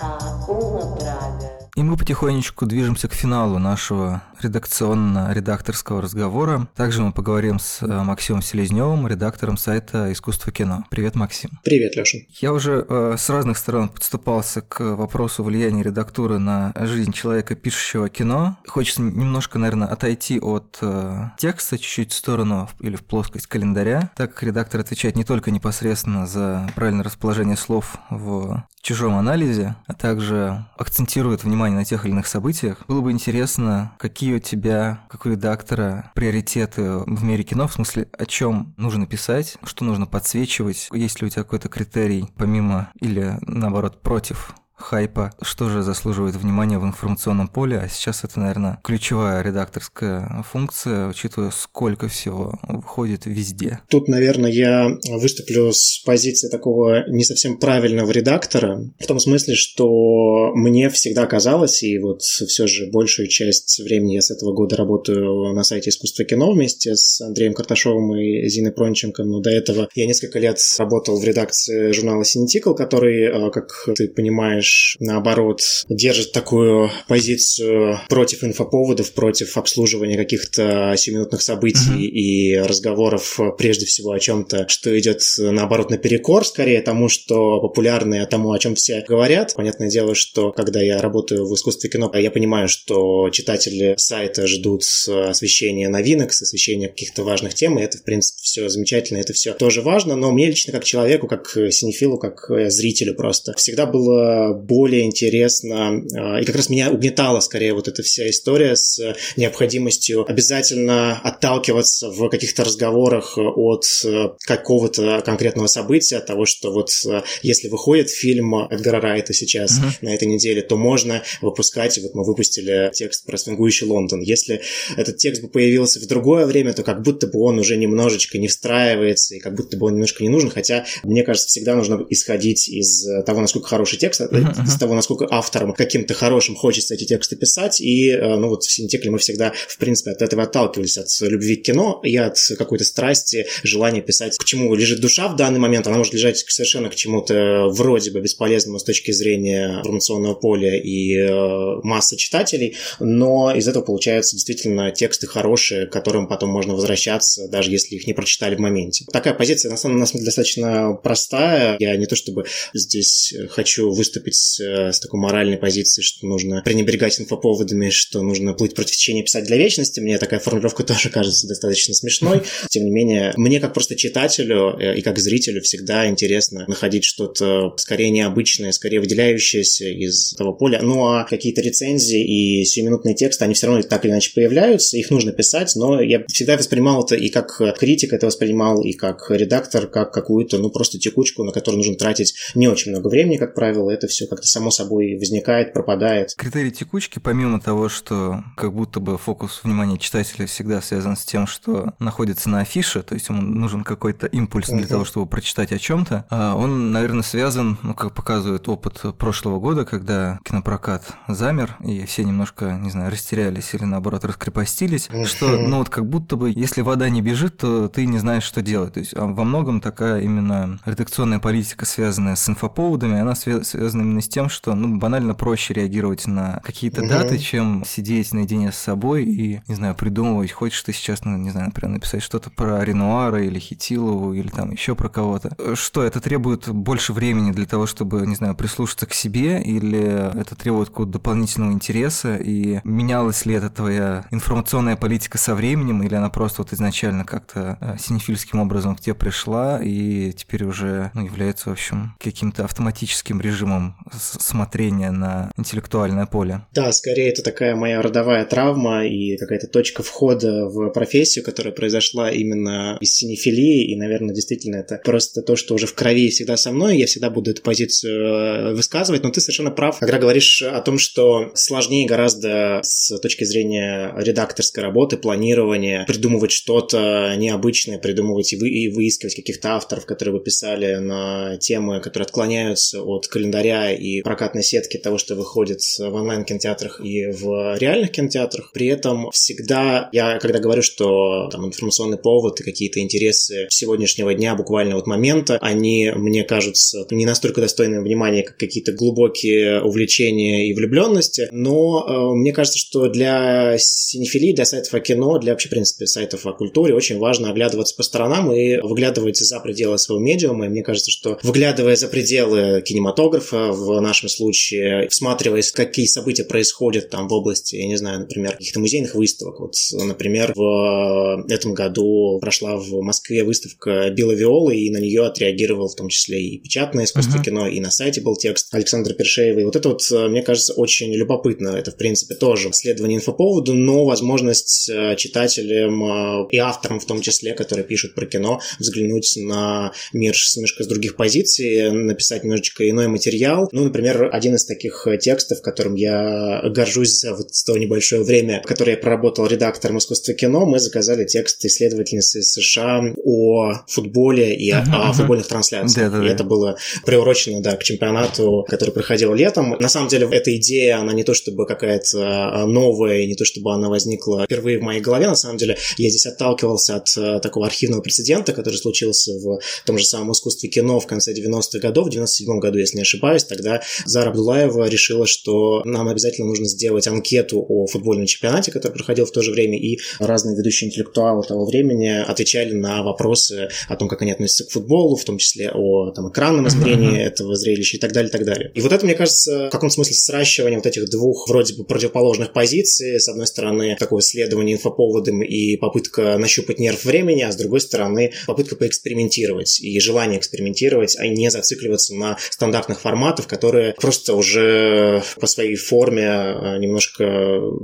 há uma praga и мы потихонечку движемся к финалу нашего редакционно-редакторского разговора. Также мы поговорим с э, Максимом Селезневым, редактором сайта «Искусство кино». Привет, Максим. Привет, Леша. Я уже э, с разных сторон подступался к вопросу влияния редактуры на жизнь человека, пишущего кино. Хочется немножко, наверное, отойти от э, текста чуть-чуть в сторону или в плоскость календаря, так как редактор отвечает не только непосредственно за правильное расположение слов в чужом анализе, а также акцентирует внимание на тех или иных событиях. Было бы интересно, какие у тебя, как у редактора, приоритеты в мире кино, в смысле, о чем нужно писать, что нужно подсвечивать, есть ли у тебя какой-то критерий, помимо или наоборот против хайпа, что же заслуживает внимания в информационном поле, а сейчас это, наверное, ключевая редакторская функция, учитывая, сколько всего выходит везде. Тут, наверное, я выступлю с позиции такого не совсем правильного редактора, в том смысле, что мне всегда казалось, и вот все же большую часть времени я с этого года работаю на сайте «Искусство кино» вместе с Андреем Карташовым и Зиной Пронченко, но до этого я несколько лет работал в редакции журнала «Синетикл», который, как ты понимаешь, знаешь, наоборот, держит такую позицию против инфоповодов, против обслуживания каких-то сиюминутных событий mm-hmm. и разговоров прежде всего о чем-то, что идет наоборот наперекор скорее тому, что популярно, и тому, о чем все говорят. Понятное дело, что когда я работаю в искусстве кино, я понимаю, что читатели сайта ждут освещения новинок, освещения каких-то важных тем, и это, в принципе, все замечательно, это все тоже важно, но мне лично как человеку, как синефилу, как зрителю просто всегда было более интересно, а, и как раз меня угнетала скорее вот эта вся история с необходимостью обязательно отталкиваться в каких-то разговорах от э, какого-то конкретного события, от того, что вот э, если выходит фильм Эдгара Райта сейчас uh-huh. на этой неделе, то можно выпускать, вот мы выпустили текст про свингующий Лондон. Если этот текст бы появился в другое время, то как будто бы он уже немножечко не встраивается, и как будто бы он немножко не нужен, хотя, мне кажется, всегда нужно исходить из того, насколько хороший текст, uh-huh. *laughs* из того, насколько авторам каким-то хорошим хочется эти тексты писать. И, э, ну, вот в Синтекле мы всегда, в принципе, от этого отталкивались, от любви к кино и от какой-то страсти, желания писать, к чему лежит душа в данный момент. Она может лежать совершенно к чему-то вроде бы бесполезному с точки зрения информационного поля и э, массы читателей, но из этого получаются действительно тексты хорошие, к которым потом можно возвращаться, даже если их не прочитали в моменте. Такая позиция, на самом деле, достаточно простая. Я не то чтобы здесь хочу выступить быть э, с такой моральной позиции, что нужно пренебрегать инфоповодами, что нужно плыть против течения писать для вечности. Мне такая формулировка *laughs* тоже кажется достаточно смешной. *laughs* Тем не менее, мне как просто читателю э, и как зрителю всегда интересно находить что-то скорее необычное, скорее выделяющееся из того поля. Ну а какие-то рецензии и сиюминутные тексты, они все равно так или иначе появляются, их нужно писать, но я всегда воспринимал это и как критик это воспринимал, и как редактор, как какую-то, ну, просто текучку, на которую нужно тратить не очень много времени, как правило, это все как-то само собой возникает, пропадает. Критерий текучки, помимо того, что как будто бы фокус внимания читателя всегда связан с тем, что находится на афише, то есть ему нужен какой-то импульс для uh-huh. того, чтобы прочитать о чем-то, а он, наверное, связан, ну, как показывает опыт прошлого года, когда кинопрокат замер, и все немножко, не знаю, растерялись или наоборот раскрепостились, что, ну, вот как будто бы, если вода не бежит, то ты не знаешь, что делать. То есть а во многом такая именно редакционная политика, связанная с инфоповодами, она связана именно с тем, что, ну, банально проще реагировать на какие-то uh-huh. даты, чем сидеть наедине с собой и, не знаю, придумывать, хочешь ты сейчас, ну, не знаю, например, написать что-то про Ренуара или Хитилову или там еще про кого-то. Что, это требует больше времени для того, чтобы, не знаю, прислушаться к себе или это требует какого-то дополнительного интереса и менялась ли это твоя информационная политика со временем или она просто вот изначально как-то э, синефильским образом к тебе пришла и теперь уже ну, является, в общем, каким-то автоматическим режимом смотрения на интеллектуальное поле. Да, скорее это такая моя родовая травма и какая-то точка входа в профессию, которая произошла именно из синефилии, и, наверное, действительно это просто то, что уже в крови всегда со мной, я всегда буду эту позицию э, высказывать, но ты совершенно прав, когда говоришь о том, что сложнее гораздо с точки зрения редакторской работы, планирования, придумывать что-то необычное, придумывать и, вы, и выискивать каких-то авторов, которые бы писали на темы, которые отклоняются от календаря и прокатной сетки того, что выходит в онлайн-кинотеатрах и в реальных кинотеатрах. При этом всегда я, когда говорю, что там информационный повод и какие-то интересы сегодняшнего дня, буквально вот момента, они мне кажутся не настолько достойными внимания, как какие-то глубокие увлечения и влюбленности, но э, мне кажется, что для синефилии, для сайтов о кино, для вообще, в принципе, сайтов о культуре очень важно оглядываться по сторонам и выглядывать за пределы своего медиума. И мне кажется, что выглядывая за пределы кинематографа, в нашем случае, всматриваясь, какие события происходят там в области, я не знаю, например, каких-то музейных выставок. Вот, например, в этом году прошла в Москве выставка Билла Виолы, и на нее отреагировал в том числе и печатное искусство uh-huh. кино, и на сайте был текст Александра Першеева. И вот это вот, мне кажется, очень любопытно. Это, в принципе, тоже исследование инфоповоду, но возможность э, читателям э, и авторам в том числе, которые пишут про кино, взглянуть на мир с немножко с других позиций, написать немножечко иной материал. Ну, например, один из таких текстов, которым я горжусь за вот то небольшое время, которое я проработал редактором искусства кино, мы заказали текст исследовательницы из США о футболе и uh-huh, о, о футбольных трансляциях. Да, да, и это было приурочено, да, к чемпионату, который проходил летом. На самом деле, эта идея, она не то чтобы какая-то новая, не то чтобы она возникла впервые в моей голове, на самом деле, я здесь отталкивался от э, такого архивного прецедента, который случился в том же самом искусстве кино в конце 90-х годов, в 97 году, если не ошибаюсь, тогда Зара Абдулаева решила, что нам обязательно нужно сделать анкету о футбольном чемпионате, который проходил в то же время, и разные ведущие интеллектуалы того времени отвечали на вопросы о том, как они относятся к футболу, в том числе о там, экранном измерении этого зрелища и так далее, и так далее. И вот это, мне кажется, в каком смысле сращивание вот этих двух вроде бы противоположных позиций, с одной стороны, такое исследование инфоповодом и попытка нащупать нерв времени, а с другой стороны, попытка поэкспериментировать и желание экспериментировать, а не зацикливаться на стандартных форматах, которые просто уже по своей форме э, немножко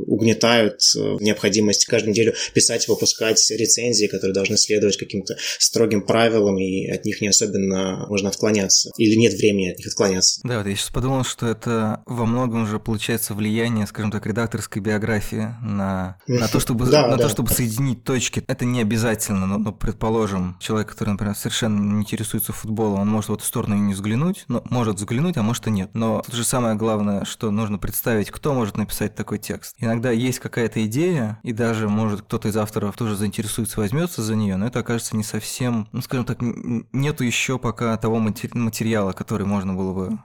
угнетают э, необходимость каждую неделю писать, выпускать рецензии, которые должны следовать каким-то строгим правилам, и от них не особенно можно отклоняться. Или нет времени от них отклоняться. Да, вот я сейчас подумал, что это во многом уже получается влияние, скажем так, редакторской биографии на, на то, чтобы, да, на да. то, чтобы соединить точки. Это не обязательно, но, но, предположим, человек, который, например, совершенно не интересуется футболом, он может в эту сторону и не взглянуть, но может взглянуть, а может и нет. Но тут же самое главное, что нужно представить, кто может написать такой текст. Иногда есть какая-то идея, и даже, может, кто-то из авторов тоже заинтересуется, возьмется за нее, но это окажется не совсем, ну, скажем так, нету еще пока того материала, который можно было бы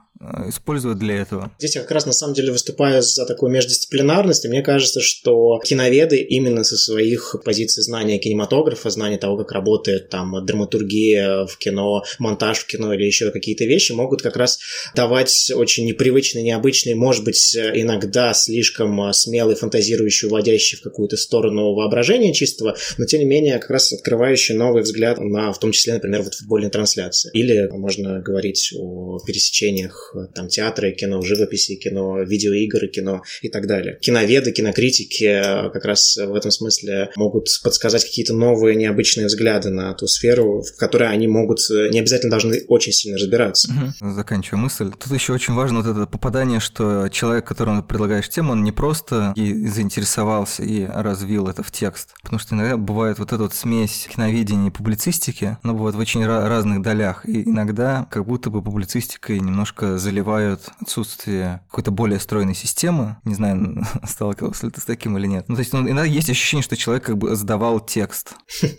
использовать для этого. Здесь я как раз на самом деле выступаю за такую междисциплинарность, и мне кажется, что киноведы именно со своих позиций знания кинематографа, знания того, как работает там драматургия в кино, монтаж в кино или еще какие-то вещи, могут как раз давать очень непривычные, необычные, может быть, иногда слишком смелый, фантазирующий, уводящий в какую-то сторону воображения чистого, но тем не менее как раз открывающий новый взгляд на, в том числе, например, вот футбольные трансляции. Или можно говорить о пересечениях там театра и кино, живописи, кино, видеоигры, кино и так далее. Киноведы, кинокритики как раз в этом смысле могут подсказать какие-то новые, необычные взгляды на ту сферу, в которой они могут, не обязательно должны очень сильно разбираться. Угу. Заканчиваю мысль. Тут еще очень важно вот это попадание, что человек, которому предлагаешь тему, он не просто и заинтересовался и развил это в текст. Потому что иногда бывает вот эта вот смесь киноведения и публицистики, но бывает в очень разных долях. И иногда как будто бы публицистикой немножко заливают отсутствие какой-то более стройной системы. Не знаю, *laughs* сталкивался ли ты с таким или нет. Ну, то есть ну, иногда есть ощущение, что человек как бы сдавал текст. *laughs*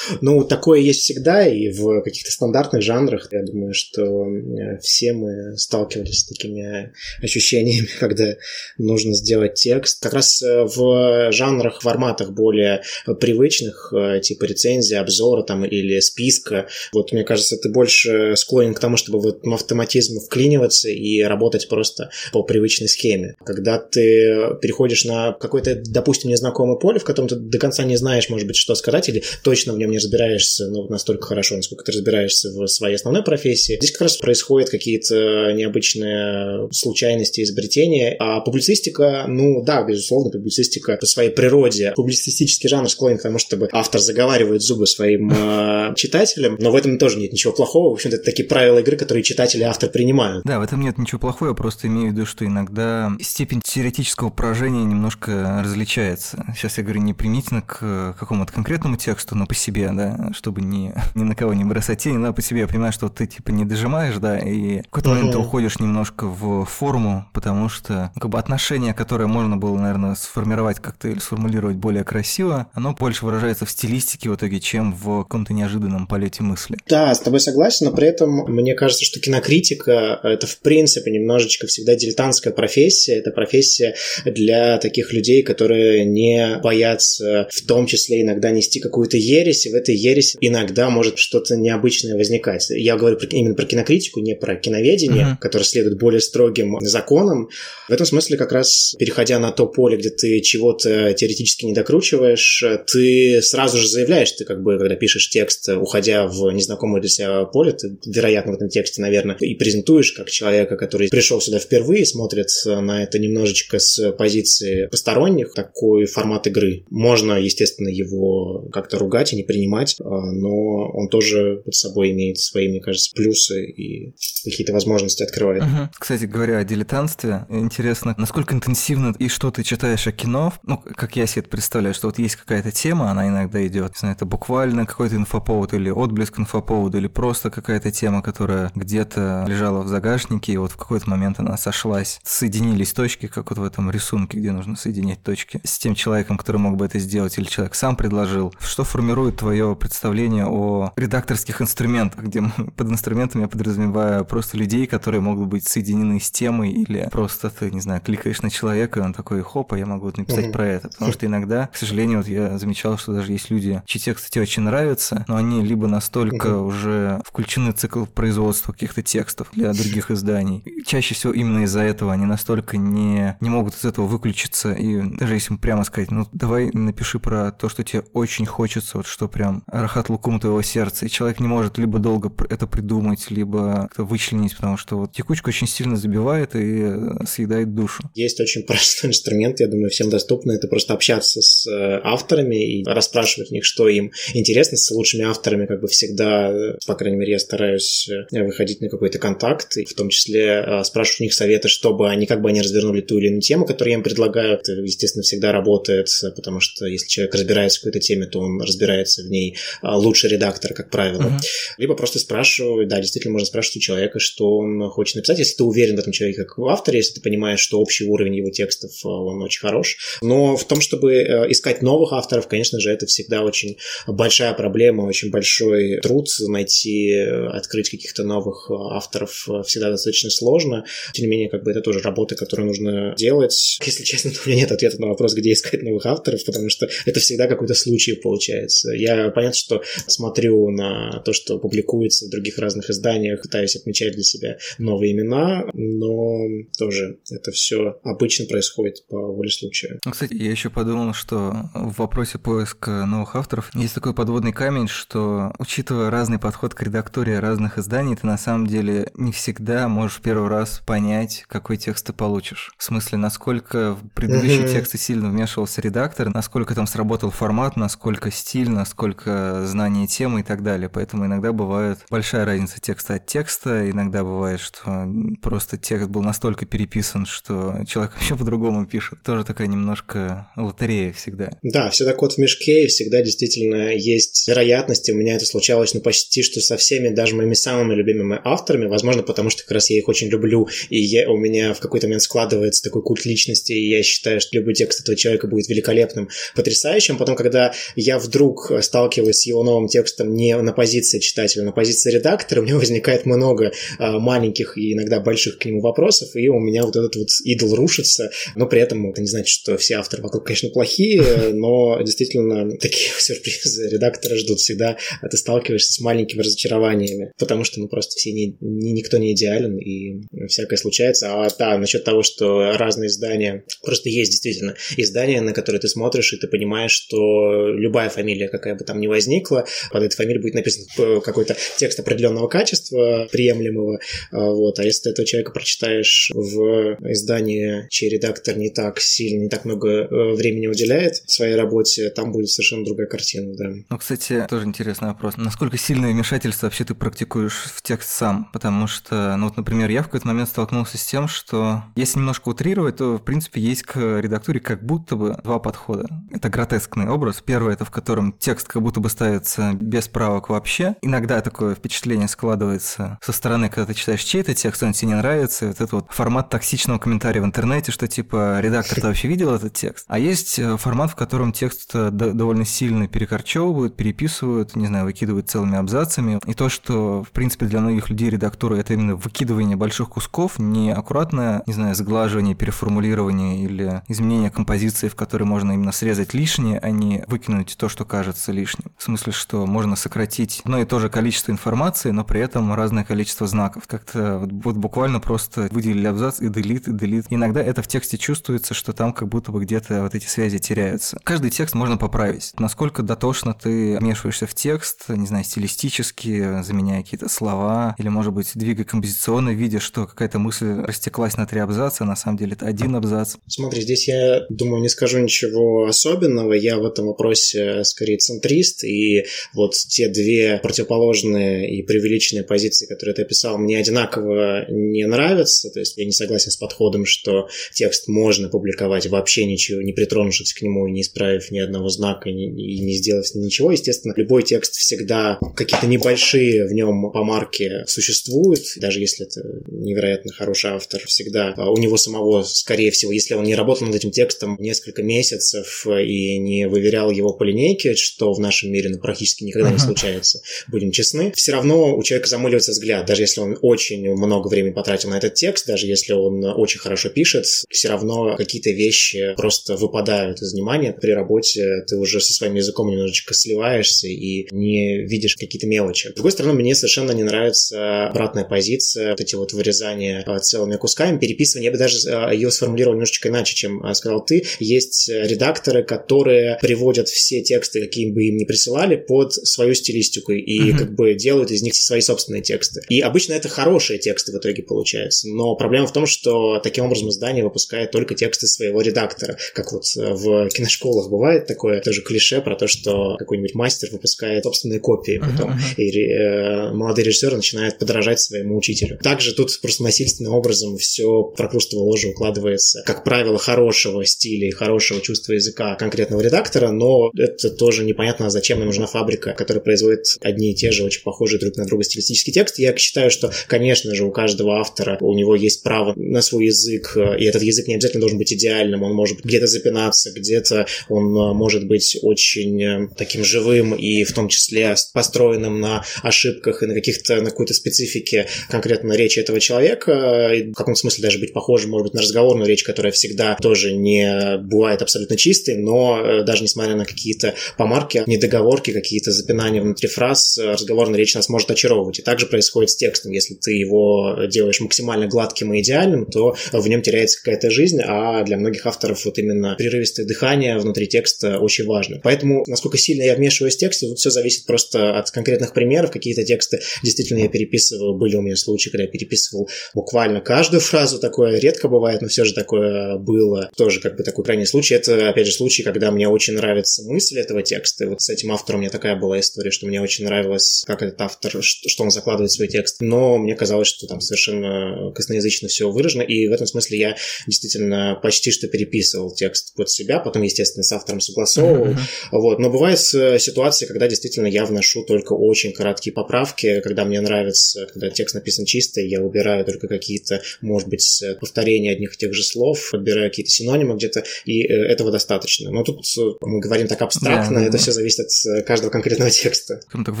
Ну, такое есть всегда, и в каких-то стандартных жанрах. Я думаю, что э, все мы сталкивались с такими ощущениями, *laughs* когда нужно сделать текст. Как раз э, в жанрах, форматах более привычных, э, типа рецензии, обзора там или списка, вот мне кажется, ты больше склонен к тому, чтобы в автоматизм вклиниваться и работать просто по привычной схеме. Когда ты переходишь на какое-то, допустим, незнакомое поле, в котором ты до конца не знаешь, может быть, что сказать, или точно в нем не разбираешься ну, настолько хорошо, насколько ты разбираешься в своей основной профессии, здесь как раз происходят какие-то необычные случайности, изобретения. А публицистика, ну да, безусловно, публицистика по своей природе. Публицистический жанр склонен к тому, чтобы автор заговаривает зубы своим э, читателям, но в этом тоже нет ничего плохого. В общем-то, это такие правила игры, которые читатели и автор принимают. Да, этом нет ничего плохого, я просто имею в виду, что иногда степень теоретического поражения немножко различается. Сейчас я говорю не примитивно к какому-то конкретному тексту, но по себе, да, чтобы ни, *laughs* ни на кого не бросать тень, но по себе я понимаю, что ты типа не дожимаешь, да, и в какой-то момент ты уходишь немножко в форму, потому что ну, как бы отношение, которое можно было, наверное, сформировать как-то или сформулировать более красиво, оно больше выражается в стилистике в итоге, чем в каком-то неожиданном полете мысли. Да, с тобой согласен, но при этом мне кажется, что кинокритика — это в принципе немножечко всегда дилетантская профессия, это профессия для таких людей, которые не боятся в том числе иногда нести какую-то ересь, и в этой ереси иногда может что-то необычное возникать. Я говорю именно про кинокритику, не про киноведение, uh-huh. которое следует более строгим законам. В этом смысле как раз, переходя на то поле, где ты чего-то теоретически не докручиваешь, ты сразу же заявляешь, ты как бы, когда пишешь текст, уходя в незнакомое для себя поле, ты, вероятно, в этом тексте, наверное, и презентуешь как человека, который пришел сюда впервые, смотрит на это немножечко с позиции посторонних, такой формат игры. Можно, естественно, его как-то ругать и не принимать, а, но он тоже под собой имеет свои, мне кажется, плюсы и какие-то возможности открывает. Угу. Кстати говоря о дилетантстве, интересно, насколько интенсивно и что ты читаешь о кино, ну, как я себе это представляю, что вот есть какая-то тема, она иногда идет, не знаю, это буквально какой-то инфоповод или отблеск инфоповода, или просто какая-то тема, которая где-то лежала в загашнике, и вот в какой-то момент она сошлась, соединились точки, как вот в этом рисунке, где нужно соединять точки, с тем человеком, который мог бы это сделать, или человек сам предложил. Что формирует твое представление о редакторских инструментах, где *laughs* под инструментами я подразумеваю просто людей, которые могут быть соединены с темой, или просто ты, не знаю, кликаешь на человека, и он такой, хоп, а я могу вот написать mm-hmm. про это. Потому что иногда, к сожалению, вот я замечал, что даже есть люди, чьи тексты тебе очень нравятся, но они либо настолько mm-hmm. уже включены в цикл производства каких-то текстов для других изданий. И чаще всего именно из-за этого они настолько не, не могут из этого выключиться. И даже если прямо сказать, ну давай напиши про то, что тебе очень хочется, вот что прям рахат лукум твоего сердца. И человек не может либо долго это придумать, либо вычленить, потому что вот текучка очень сильно забивает и э, съедает душу. Есть очень *laughs* простой инструмент, я думаю, всем доступный. Это просто общаться с э, авторами и расспрашивать них, что им интересно. С лучшими авторами как бы всегда, по крайней мере, я стараюсь э, выходить на какой-то контакт, и в том числе спрашивать у них советы, чтобы они как бы они развернули ту или иную тему, которую я им предлагаю. Это, естественно, всегда работает, потому что если человек разбирается в какой-то теме, то он разбирается в ней лучше редактора, как правило. Uh-huh. Либо просто спрашиваю, да, действительно можно спрашивать у человека, что он хочет написать, если ты уверен в этом человеке как в авторе, если ты понимаешь, что общий уровень его текстов, э, он очень хорош. Но в том, чтобы э, искать новых авторов, конечно же, это всегда очень большая проблема, очень большой труд найти, э, открыть каких-то новых авторов всегда достаточно сложно. Тем не менее, как бы это тоже работа, которую нужно делать. Если честно, то у меня нет ответа на вопрос, где искать новых авторов, потому что это всегда какой-то случай получается. Я, понятно, что смотрю на то, что публикуется в других разных изданиях, пытаюсь отмечать для себя новые имена, но тоже это все обычно происходит по воле случая. Ну, кстати, я еще подумал, что в вопросе поиска новых авторов есть такой подводный камень, что учитывая разный подход к редакторе разных изданий, ты на самом деле не всегда можешь в первый раз понять, какой текст ты получишь. В смысле, насколько в предыдущие тексты сильно вмешивался редактор, насколько там сработал формат, насколько стиль, насколько знание темы и так далее. Поэтому иногда бывает большая разница текста от текста, иногда бывает, что просто текст был настолько переписан, что человек *laughs* вообще по-другому пишет. Тоже такая немножко лотерея всегда. Да, всегда кот в мешке, и всегда действительно есть вероятности. У меня это случалось, ну, почти что со всеми, даже моими самыми любимыми авторами, возможно, потому что раз я их очень люблю, и я, у меня в какой-то момент складывается такой культ личности, и я считаю, что любой текст этого человека будет великолепным, потрясающим. Потом, когда я вдруг сталкиваюсь с его новым текстом не на позиции читателя, а на позиции редактора, у меня возникает много а, маленьких и иногда больших к нему вопросов, и у меня вот этот вот идол рушится, но при этом это не значит, что все авторы вокруг, конечно, плохие, *laughs* но действительно такие *laughs* сюрпризы редактора ждут всегда, а ты сталкиваешься с маленькими разочарованиями, потому что, ну, просто все не, не, никто не идеален, и всякое случается. А да, насчет того, что разные издания, просто есть действительно издания, на которые ты смотришь, и ты понимаешь, что любая фамилия, какая бы там ни возникла, под этой фамилией будет написан какой-то текст определенного качества, приемлемого, а, вот, а если ты этого человека прочитаешь в издании, чей редактор не так сильно, не так много э, времени уделяет своей работе, там будет совершенно другая картина, да. Ну, кстати, тоже интересный вопрос. Насколько сильное вмешательство вообще ты практикуешь в текст сам? Потому что, ну вот, например, я в какой-то момент столкнулся с тем, что если немножко утрировать, то, в принципе, есть к редактуре как будто бы два подхода. Это гротескный образ. Первый – это в котором текст как будто бы ставится без правок вообще. Иногда такое впечатление складывается со стороны, когда ты читаешь чей-то текст, он тебе не нравится. Вот этот вот формат токсичного комментария в интернете, что типа редактор ты *laughs* вообще видел этот текст? А есть э, формат, в котором текст э, довольно сильно перекорчевывают, переписывают, не знаю, выкидывают целыми абзацами. И то, что, в принципе, для многих людей редактура это именно выкидывание больших кусков, не аккуратное, не знаю, сглаживание, переформулирование или изменение композиции, в которой можно именно срезать лишнее, а не выкинуть то, что кажется лишним. В смысле, что можно сократить одно и то же количество информации, но при этом разное количество знаков. Как-то вот, вот буквально просто выделили абзац и делит, и делит. Иногда это в тексте чувствуется, что там как будто бы где-то вот эти связи теряются. Каждый текст можно поправить. Насколько дотошно ты вмешиваешься в текст, не знаю, стилистически, заменяя какие-то слова, или, может быть, двигая композиционно, видя, что какая-то мысль растеклась на три абзаца, на самом деле это один абзац. Смотри, здесь я, думаю, не скажу ничего особенного. Я в этом вопросе скорее центрист, и вот те две противоположные и преувеличенные позиции, которые ты описал, мне одинаково не нравятся. То есть я не согласен с подходом, что текст можно публиковать вообще ничего, не притронувшись к нему и не исправив ни одного знака и не сделав ничего. Естественно, любой текст всегда какие-то небольшие в нем помарки существуют, даже если это невероятно хороший автор, всегда а у него самого, скорее всего, если он не работал над этим текстом несколько месяцев и не выверял его по линейке, что в нашем мире ну, практически никогда не случается, будем честны, все равно у человека замыливается взгляд, даже если он очень много времени потратил на этот текст, даже если он очень хорошо пишет, все равно какие-то вещи просто выпадают из внимания. При работе ты уже со своим языком немножечко сливаешься и не видишь какие-то мелочи. С другой стороны, мне совершенно не нравится обратная позиция, вот эти вот вырезания а, целыми кусками, переписывание. Я бы даже а, ее сформулировал немножечко иначе, чем а, сказал ты. Есть редакторы, которые приводят все тексты, какие бы им ни присылали, под свою стилистику и uh-huh. как бы делают из них свои собственные тексты. И обычно это хорошие тексты в итоге получаются. Но проблема в том, что таким образом издание выпускает только тексты своего редактора. Как вот в киношколах бывает такое тоже клише про то, что какой-нибудь мастер выпускает собственные копии потом. Uh-huh. И э, молодые режиссеры начинают подражать своему учителю. Также тут просто насильственным образом все прокрустово ложе укладывается, как правило, хорошего стиля и хорошего чувства языка конкретного редактора, но это тоже непонятно, зачем нам нужна фабрика, которая производит одни и те же, очень похожие друг на друга стилистические тексты. Я считаю, что, конечно же, у каждого автора у него есть право на свой язык, и этот язык не обязательно должен быть идеальным, он может где-то запинаться, где-то он может быть очень э, таким живым и в том числе построенным на ошибках и на каких-то на какой-то специфике конкретно речи речи этого человека, в каком-то смысле даже быть похожим, может быть, на разговорную речь, которая всегда тоже не бывает абсолютно чистой, но э, даже несмотря на какие-то помарки, недоговорки, какие-то запинания внутри фраз, разговорная речь нас может очаровывать. И также происходит с текстом. Если ты его делаешь максимально гладким и идеальным, то в нем теряется какая-то жизнь, а для многих авторов вот именно прерывистое дыхание внутри текста очень важно. Поэтому, насколько сильно я вмешиваюсь в текст, тут все зависит просто от конкретных примеров. Какие-то тексты действительно я переписывал, были у меня случаи, когда я переписывал буквально каждую фразу, такое редко бывает, но все же такое было. Тоже как бы такой крайний случай. Это, опять же, случай, когда мне очень нравится мысль этого текста. И вот с этим автором у меня такая была история, что мне очень нравилось, как этот автор, что он закладывает в свой текст. Но мне казалось, что там совершенно косноязычно все выражено. И в этом смысле я действительно почти что переписывал текст под себя. Потом, естественно, с автором согласовывал. Uh-huh. Вот. Но бывает ситуации, когда действительно я вношу только очень краткие поправки, когда мне нравится, когда текст написан чисто, я убираю только какие-то, может быть, повторения одних и тех же слов, подбираю какие-то синонимы где-то, и э, этого достаточно. Но тут мы говорим так абстрактно, да, это да. все зависит от э, каждого конкретного *laughs* текста. Так, в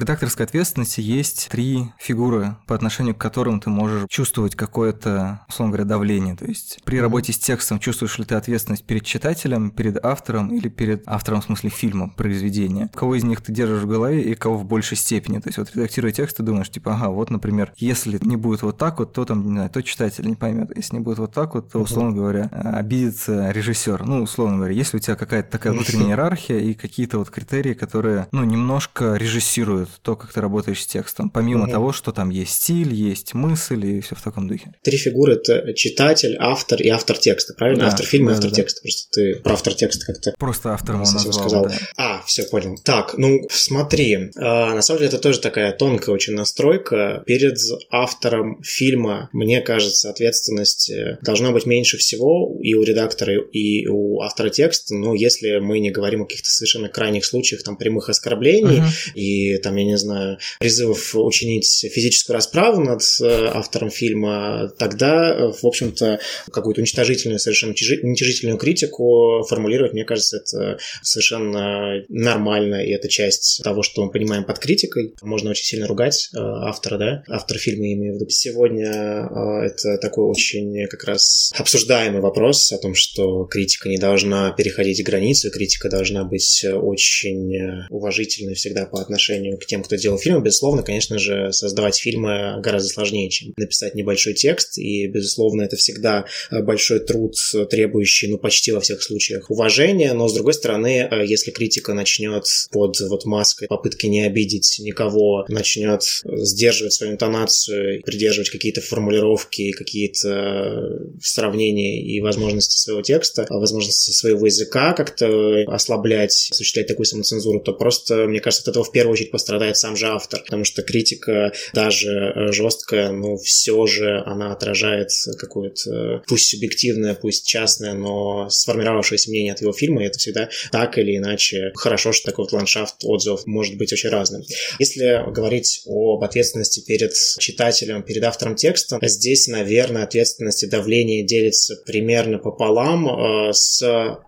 редакторской ответственности есть три фигуры, по отношению к которым ты можешь чувствовать какое-то, условно говоря, давление. То есть при работе с текстом чувствуешь ли ты ответственность перед читателем, перед автором или перед автором, в смысле фильма, произведения? Кого из них ты держишь в голове и кого в большей степени? То есть вот редактируя текст, ты думаешь, типа, ага, вот, например, если не будет вот так вот, то там, не знаю, то читатель не поймет. Если не будет вот так вот, то, условно говоря, обидится режиссер. Ну, условно говоря, если у тебя какая-то такая внутренняя иерархия и какие-то вот критерии, которые, ну, немножко режиссируют то, как ты работаешь с текстом, помимо угу. того, что там есть стиль, есть мысль и все в таком духе. Три фигуры — это читатель, автор и автор текста, правильно? Да, автор фильма да, автор да, текста. Просто ты про автор текста как-то... Просто автором он назвал, сказал. Да. А, все, понял. Так, ну, смотри, э, на самом деле это тоже такая тонкая очень настройка. Перед автором фильма, мне кажется, ответственность должна быть меньше всего и у редактора, и у автора текста, но если мы не говорим о каких-то совершенно крайних случаях, там, прямых оскорблений uh-huh. и, там, я не знаю, призывов учинить физическую расправу над э, автором фильма, тогда, в общем-то, какую-то уничтожительную, совершенно уничтожительную критику формулировать, мне кажется, это совершенно нормально, и это часть того, что мы понимаем под критикой. Можно очень сильно ругать э, автора, да, автор фильма имею в виду. Сегодня э, это такой очень как раз обсуждаемый вопрос о том, что критика не должна переходить границу, критика должна быть очень уважительной всегда по отношению к тем, кто делал фильмы. Безусловно, конечно же, создавать фильмы гораздо сложнее, чем написать небольшой текст, и, безусловно, это всегда большой труд, требующий, ну, почти во всех случаях уважения, но, с другой стороны, если критика начнет под вот маской попытки не обидеть никого, начнет сдерживать свою интонацию, придерживать какие-то формулировки, какие-то сравнения и возможности своего текста, возможности своего языка как-то ослаблять, осуществлять такую самоцензуру, то просто, мне кажется, от этого в первую очередь пострадает сам же автор, потому что критика даже жесткая, но все же она отражает какое-то, пусть субъективное, пусть частное, но сформировавшееся мнение от его фильма, и это всегда так или иначе хорошо, что такой вот ландшафт отзывов может быть очень разным. Если говорить об ответственности перед читателем, перед автором текста, здесь, наверное, ответственность и давление делится примерно пополам. Э, с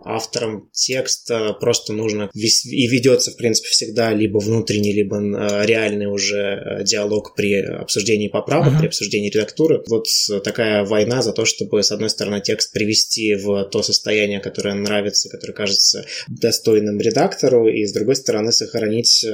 автором текста просто нужно и ведется, в принципе, всегда либо внутренний, либо э, реальный уже э, диалог при обсуждении поправок, uh-huh. при обсуждении редактуры. Вот такая война за то, чтобы, с одной стороны, текст привести в то состояние, которое нравится, которое кажется достойным редактору, и, с другой стороны, сохранить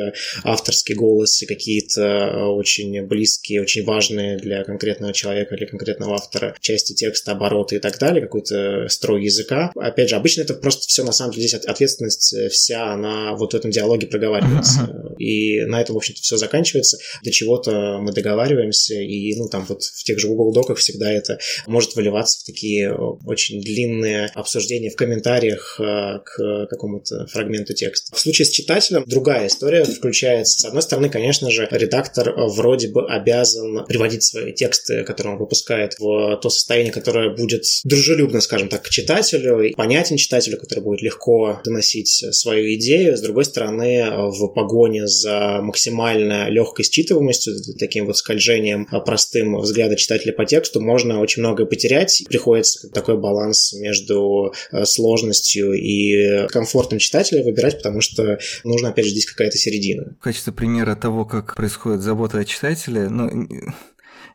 авторский голос и какие-то очень близкие, очень важные для конкретного человека или конкретного автора части текста, обороты и так далее, какой-то строй языка. Опять же, обычно это просто все, на самом деле, здесь ответственность вся, она вот в этом диалоге проговаривается. И на этом, в общем-то, все заканчивается. До чего-то мы договариваемся, и, ну, там вот в тех же Google Доках всегда это может выливаться в такие очень длинные обсуждения в комментариях э, к какому-то фрагменту текста. В случае с читателем другая история включается. С одной стороны, конечно же, редактор вроде бы обязан приводить свои тексты, которые он выпускает, в то состояние, которое будет дружелюбно, скажем так, к читателю, и понятен читателю, который будет легко доносить свою идею. С другой стороны, в погоне за максимально легкой считываемостью, таким вот скольжением простым взгляда читателя по тексту, можно очень многое потерять. Приходится такой баланс между э, сложностью и комфортом читателя выбирать, потому что нужно, опять же, здесь какая-то середина. В качестве примера того, как происходит забота о читателе, ну,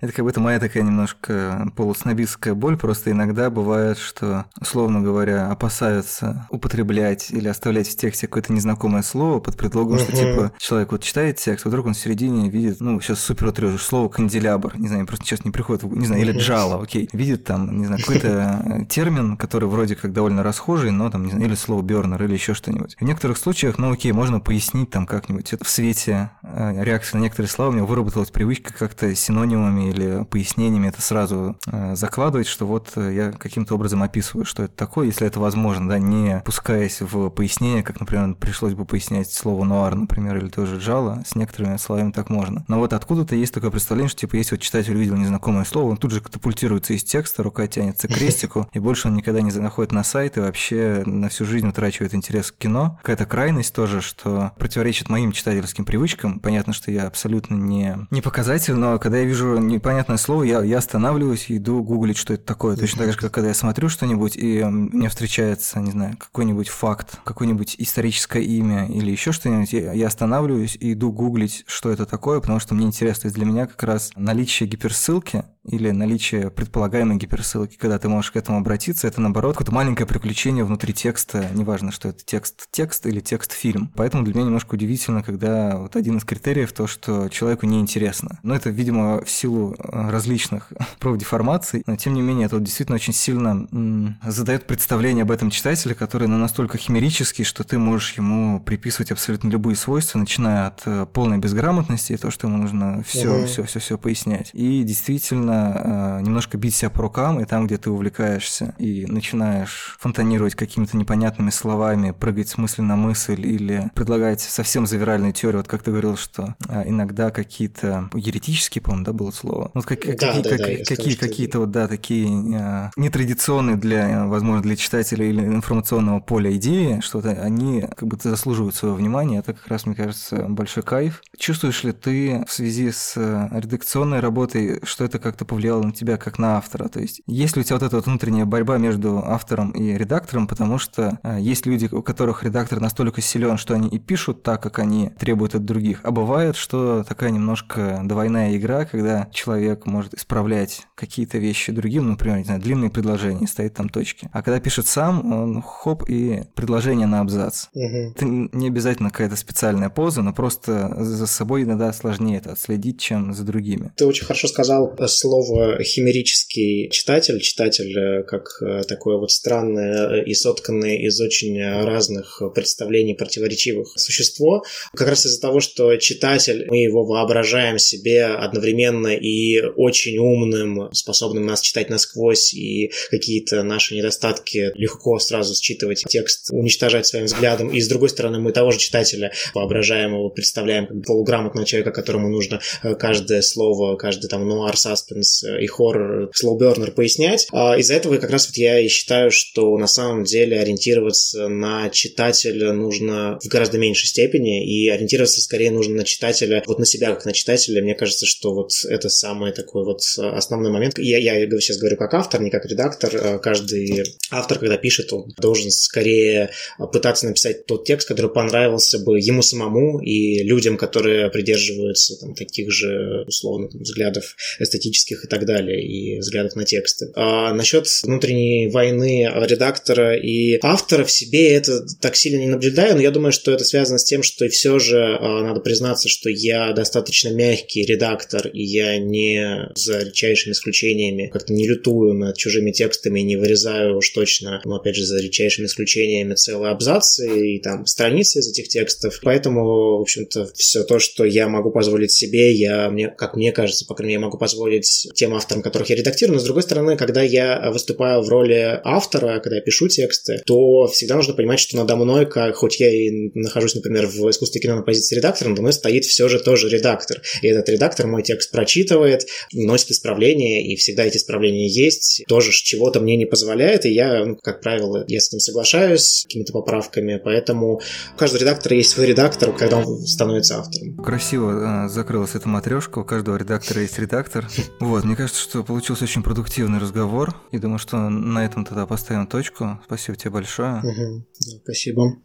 Это как будто моя такая немножко полуснобистская боль. Просто иногда бывает, что, условно говоря, опасаются употреблять или оставлять в тексте какое-то незнакомое слово под предлогом, что типа человек вот читает текст, а вдруг он в середине видит, ну, сейчас супер утрежешь, слово канделябр, не знаю, просто сейчас не приходит, не знаю, или джала, окей, видит там, не знаю, какой-то термин, который вроде как довольно расхожий, но там, не знаю, или слово бернер, или еще что-нибудь. В некоторых случаях, ну, окей, можно пояснить там как-нибудь. Это в свете э, реакции на некоторые слова у меня выработалась привычка как-то синонимами или пояснениями это сразу э, закладывать, что вот я каким-то образом описываю, что это такое, если это возможно, да, не пускаясь в пояснение, как, например, пришлось бы пояснять слово нуар, например, или тоже джала, с некоторыми словами так можно. Но вот откуда-то есть такое представление, что типа если вот читатель увидел незнакомое слово, он тут же катапультируется из текста, рука тянется к *laughs* крестику, и больше он никогда не заходит на сайт и вообще на всю жизнь утрачивает интерес к кино. Какая-то крайность тоже, что противоречит моим читательским привычкам. Понятно, что я абсолютно не, не показатель, но когда я вижу непонятное слово, я, я останавливаюсь и иду гуглить, что это такое. Точно так же, как когда я смотрю что-нибудь, и мне встречается, не знаю, какой-нибудь факт, какое-нибудь историческое имя или еще что-нибудь, я останавливаюсь и иду гуглить, что это такое, потому что мне интересно. То есть для меня как раз наличие гиперссылки или наличие предполагаемой гиперссылки, когда ты можешь к этому обратиться, это наоборот какое-то маленькое приключение внутри текста, неважно, что это текст-текст или текст-фильм. Поэтому для меня немножко удивительно, когда вот один из критериев то, что человеку неинтересно. Но это, видимо, в силу э, различных *laughs* профдеформаций, но тем не менее это вот действительно очень сильно м- задает представление об этом читателе, который ну, настолько химерический, что ты можешь ему приписывать абсолютно любые свойства, начиная от э, полной безграмотности и то, что ему нужно все, все, все, все пояснять. И действительно э, немножко бить себя по рукам, и там, где ты увлекаешься и начинаешь фонтанировать какими-то непонятными словами, прыгать с мысли на мысль или предлагать совсем завиральную теорию, вот как ты говорил, что э, иногда какие-то еретические, по-моему, да, было слово? Вот как, да, какие, да, как, да, какие, какие-то вот, да, такие э, нетрадиционные для, возможно, для читателя или информационного поля идеи, что-то они как бы заслуживают своего внимания, это как раз, мне кажется, большой кайф. Чувствуешь ли ты в связи с редакционной работой, что это как-то повлияло на тебя как на автора? То есть есть ли у тебя вот эта вот внутренняя борьба между автором и редактором, потому что э, есть люди, у которых редактор настолько силен, что они и пишут так, как они требуют от других, а бывает, что такая немножко двойная игра, когда человек может исправлять какие-то вещи другим, ну, например, не знаю, длинные предложения, стоит там точки. А когда пишет сам, он хоп, и предложение на абзац. Угу. Это не обязательно какая-то специальная поза, но просто за собой иногда сложнее это отследить, чем за другими. Ты очень хорошо сказал слово слово химерический читатель, читатель э, как э, такое вот странное и сотканное из очень разных представлений противоречивых существо, как раз из-за того, что читатель, мы его воображаем себе одновременно и очень умным, способным нас читать насквозь и какие-то наши недостатки легко сразу считывать текст, уничтожать своим взглядом. И с другой стороны, мы того же читателя воображаем его, представляем как полуграмотного человека, которому нужно э, каждое слово, каждый там нуар, саспенс, саспенс и хоррор, слоубернер пояснять. А из-за этого как раз вот я и считаю, что на самом деле ориентироваться на читателя нужно в гораздо меньшей степени, и ориентироваться скорее нужно на читателя, вот на себя как на читателя. Мне кажется, что вот это самый такой вот основной момент. Я, я сейчас говорю как автор, не как редактор. А каждый автор, когда пишет, он должен скорее пытаться написать тот текст, который понравился бы ему самому и людям, которые придерживаются там, таких же условно там, взглядов эстетических политических и так далее, и взглядов на тексты. А насчет внутренней войны редактора и автора в себе это так сильно не наблюдаю, но я думаю, что это связано с тем, что все же а, надо признаться, что я достаточно мягкий редактор, и я не за редчайшими исключениями как-то не лютую над чужими текстами, не вырезаю уж точно, но опять же за редчайшими исключениями целые абзацы и там страницы из этих текстов. Поэтому, в общем-то, все то, что я могу позволить себе, я, мне, как мне кажется, по крайней мере, могу позволить тем авторам, которых я редактирую, но с другой стороны, когда я выступаю в роли автора, когда я пишу тексты, то всегда нужно понимать, что надо мной, как, хоть я и нахожусь, например, в искусстве кино на позиции редактора, надо мной стоит все же тоже редактор. И этот редактор мой текст прочитывает, носит исправления, и всегда эти исправления есть, тоже чего-то мне не позволяет, и я, ну, как правило, я с этим соглашаюсь, с какими-то поправками, поэтому у каждого редактора есть свой редактор, когда он становится автором. Красиво э, закрылась эта матрешка, у каждого редактора есть редактор. *laughs* Вот, мне кажется, что получился очень продуктивный разговор. И думаю, что на этом тогда поставим точку. Спасибо тебе большое. Угу. Спасибо.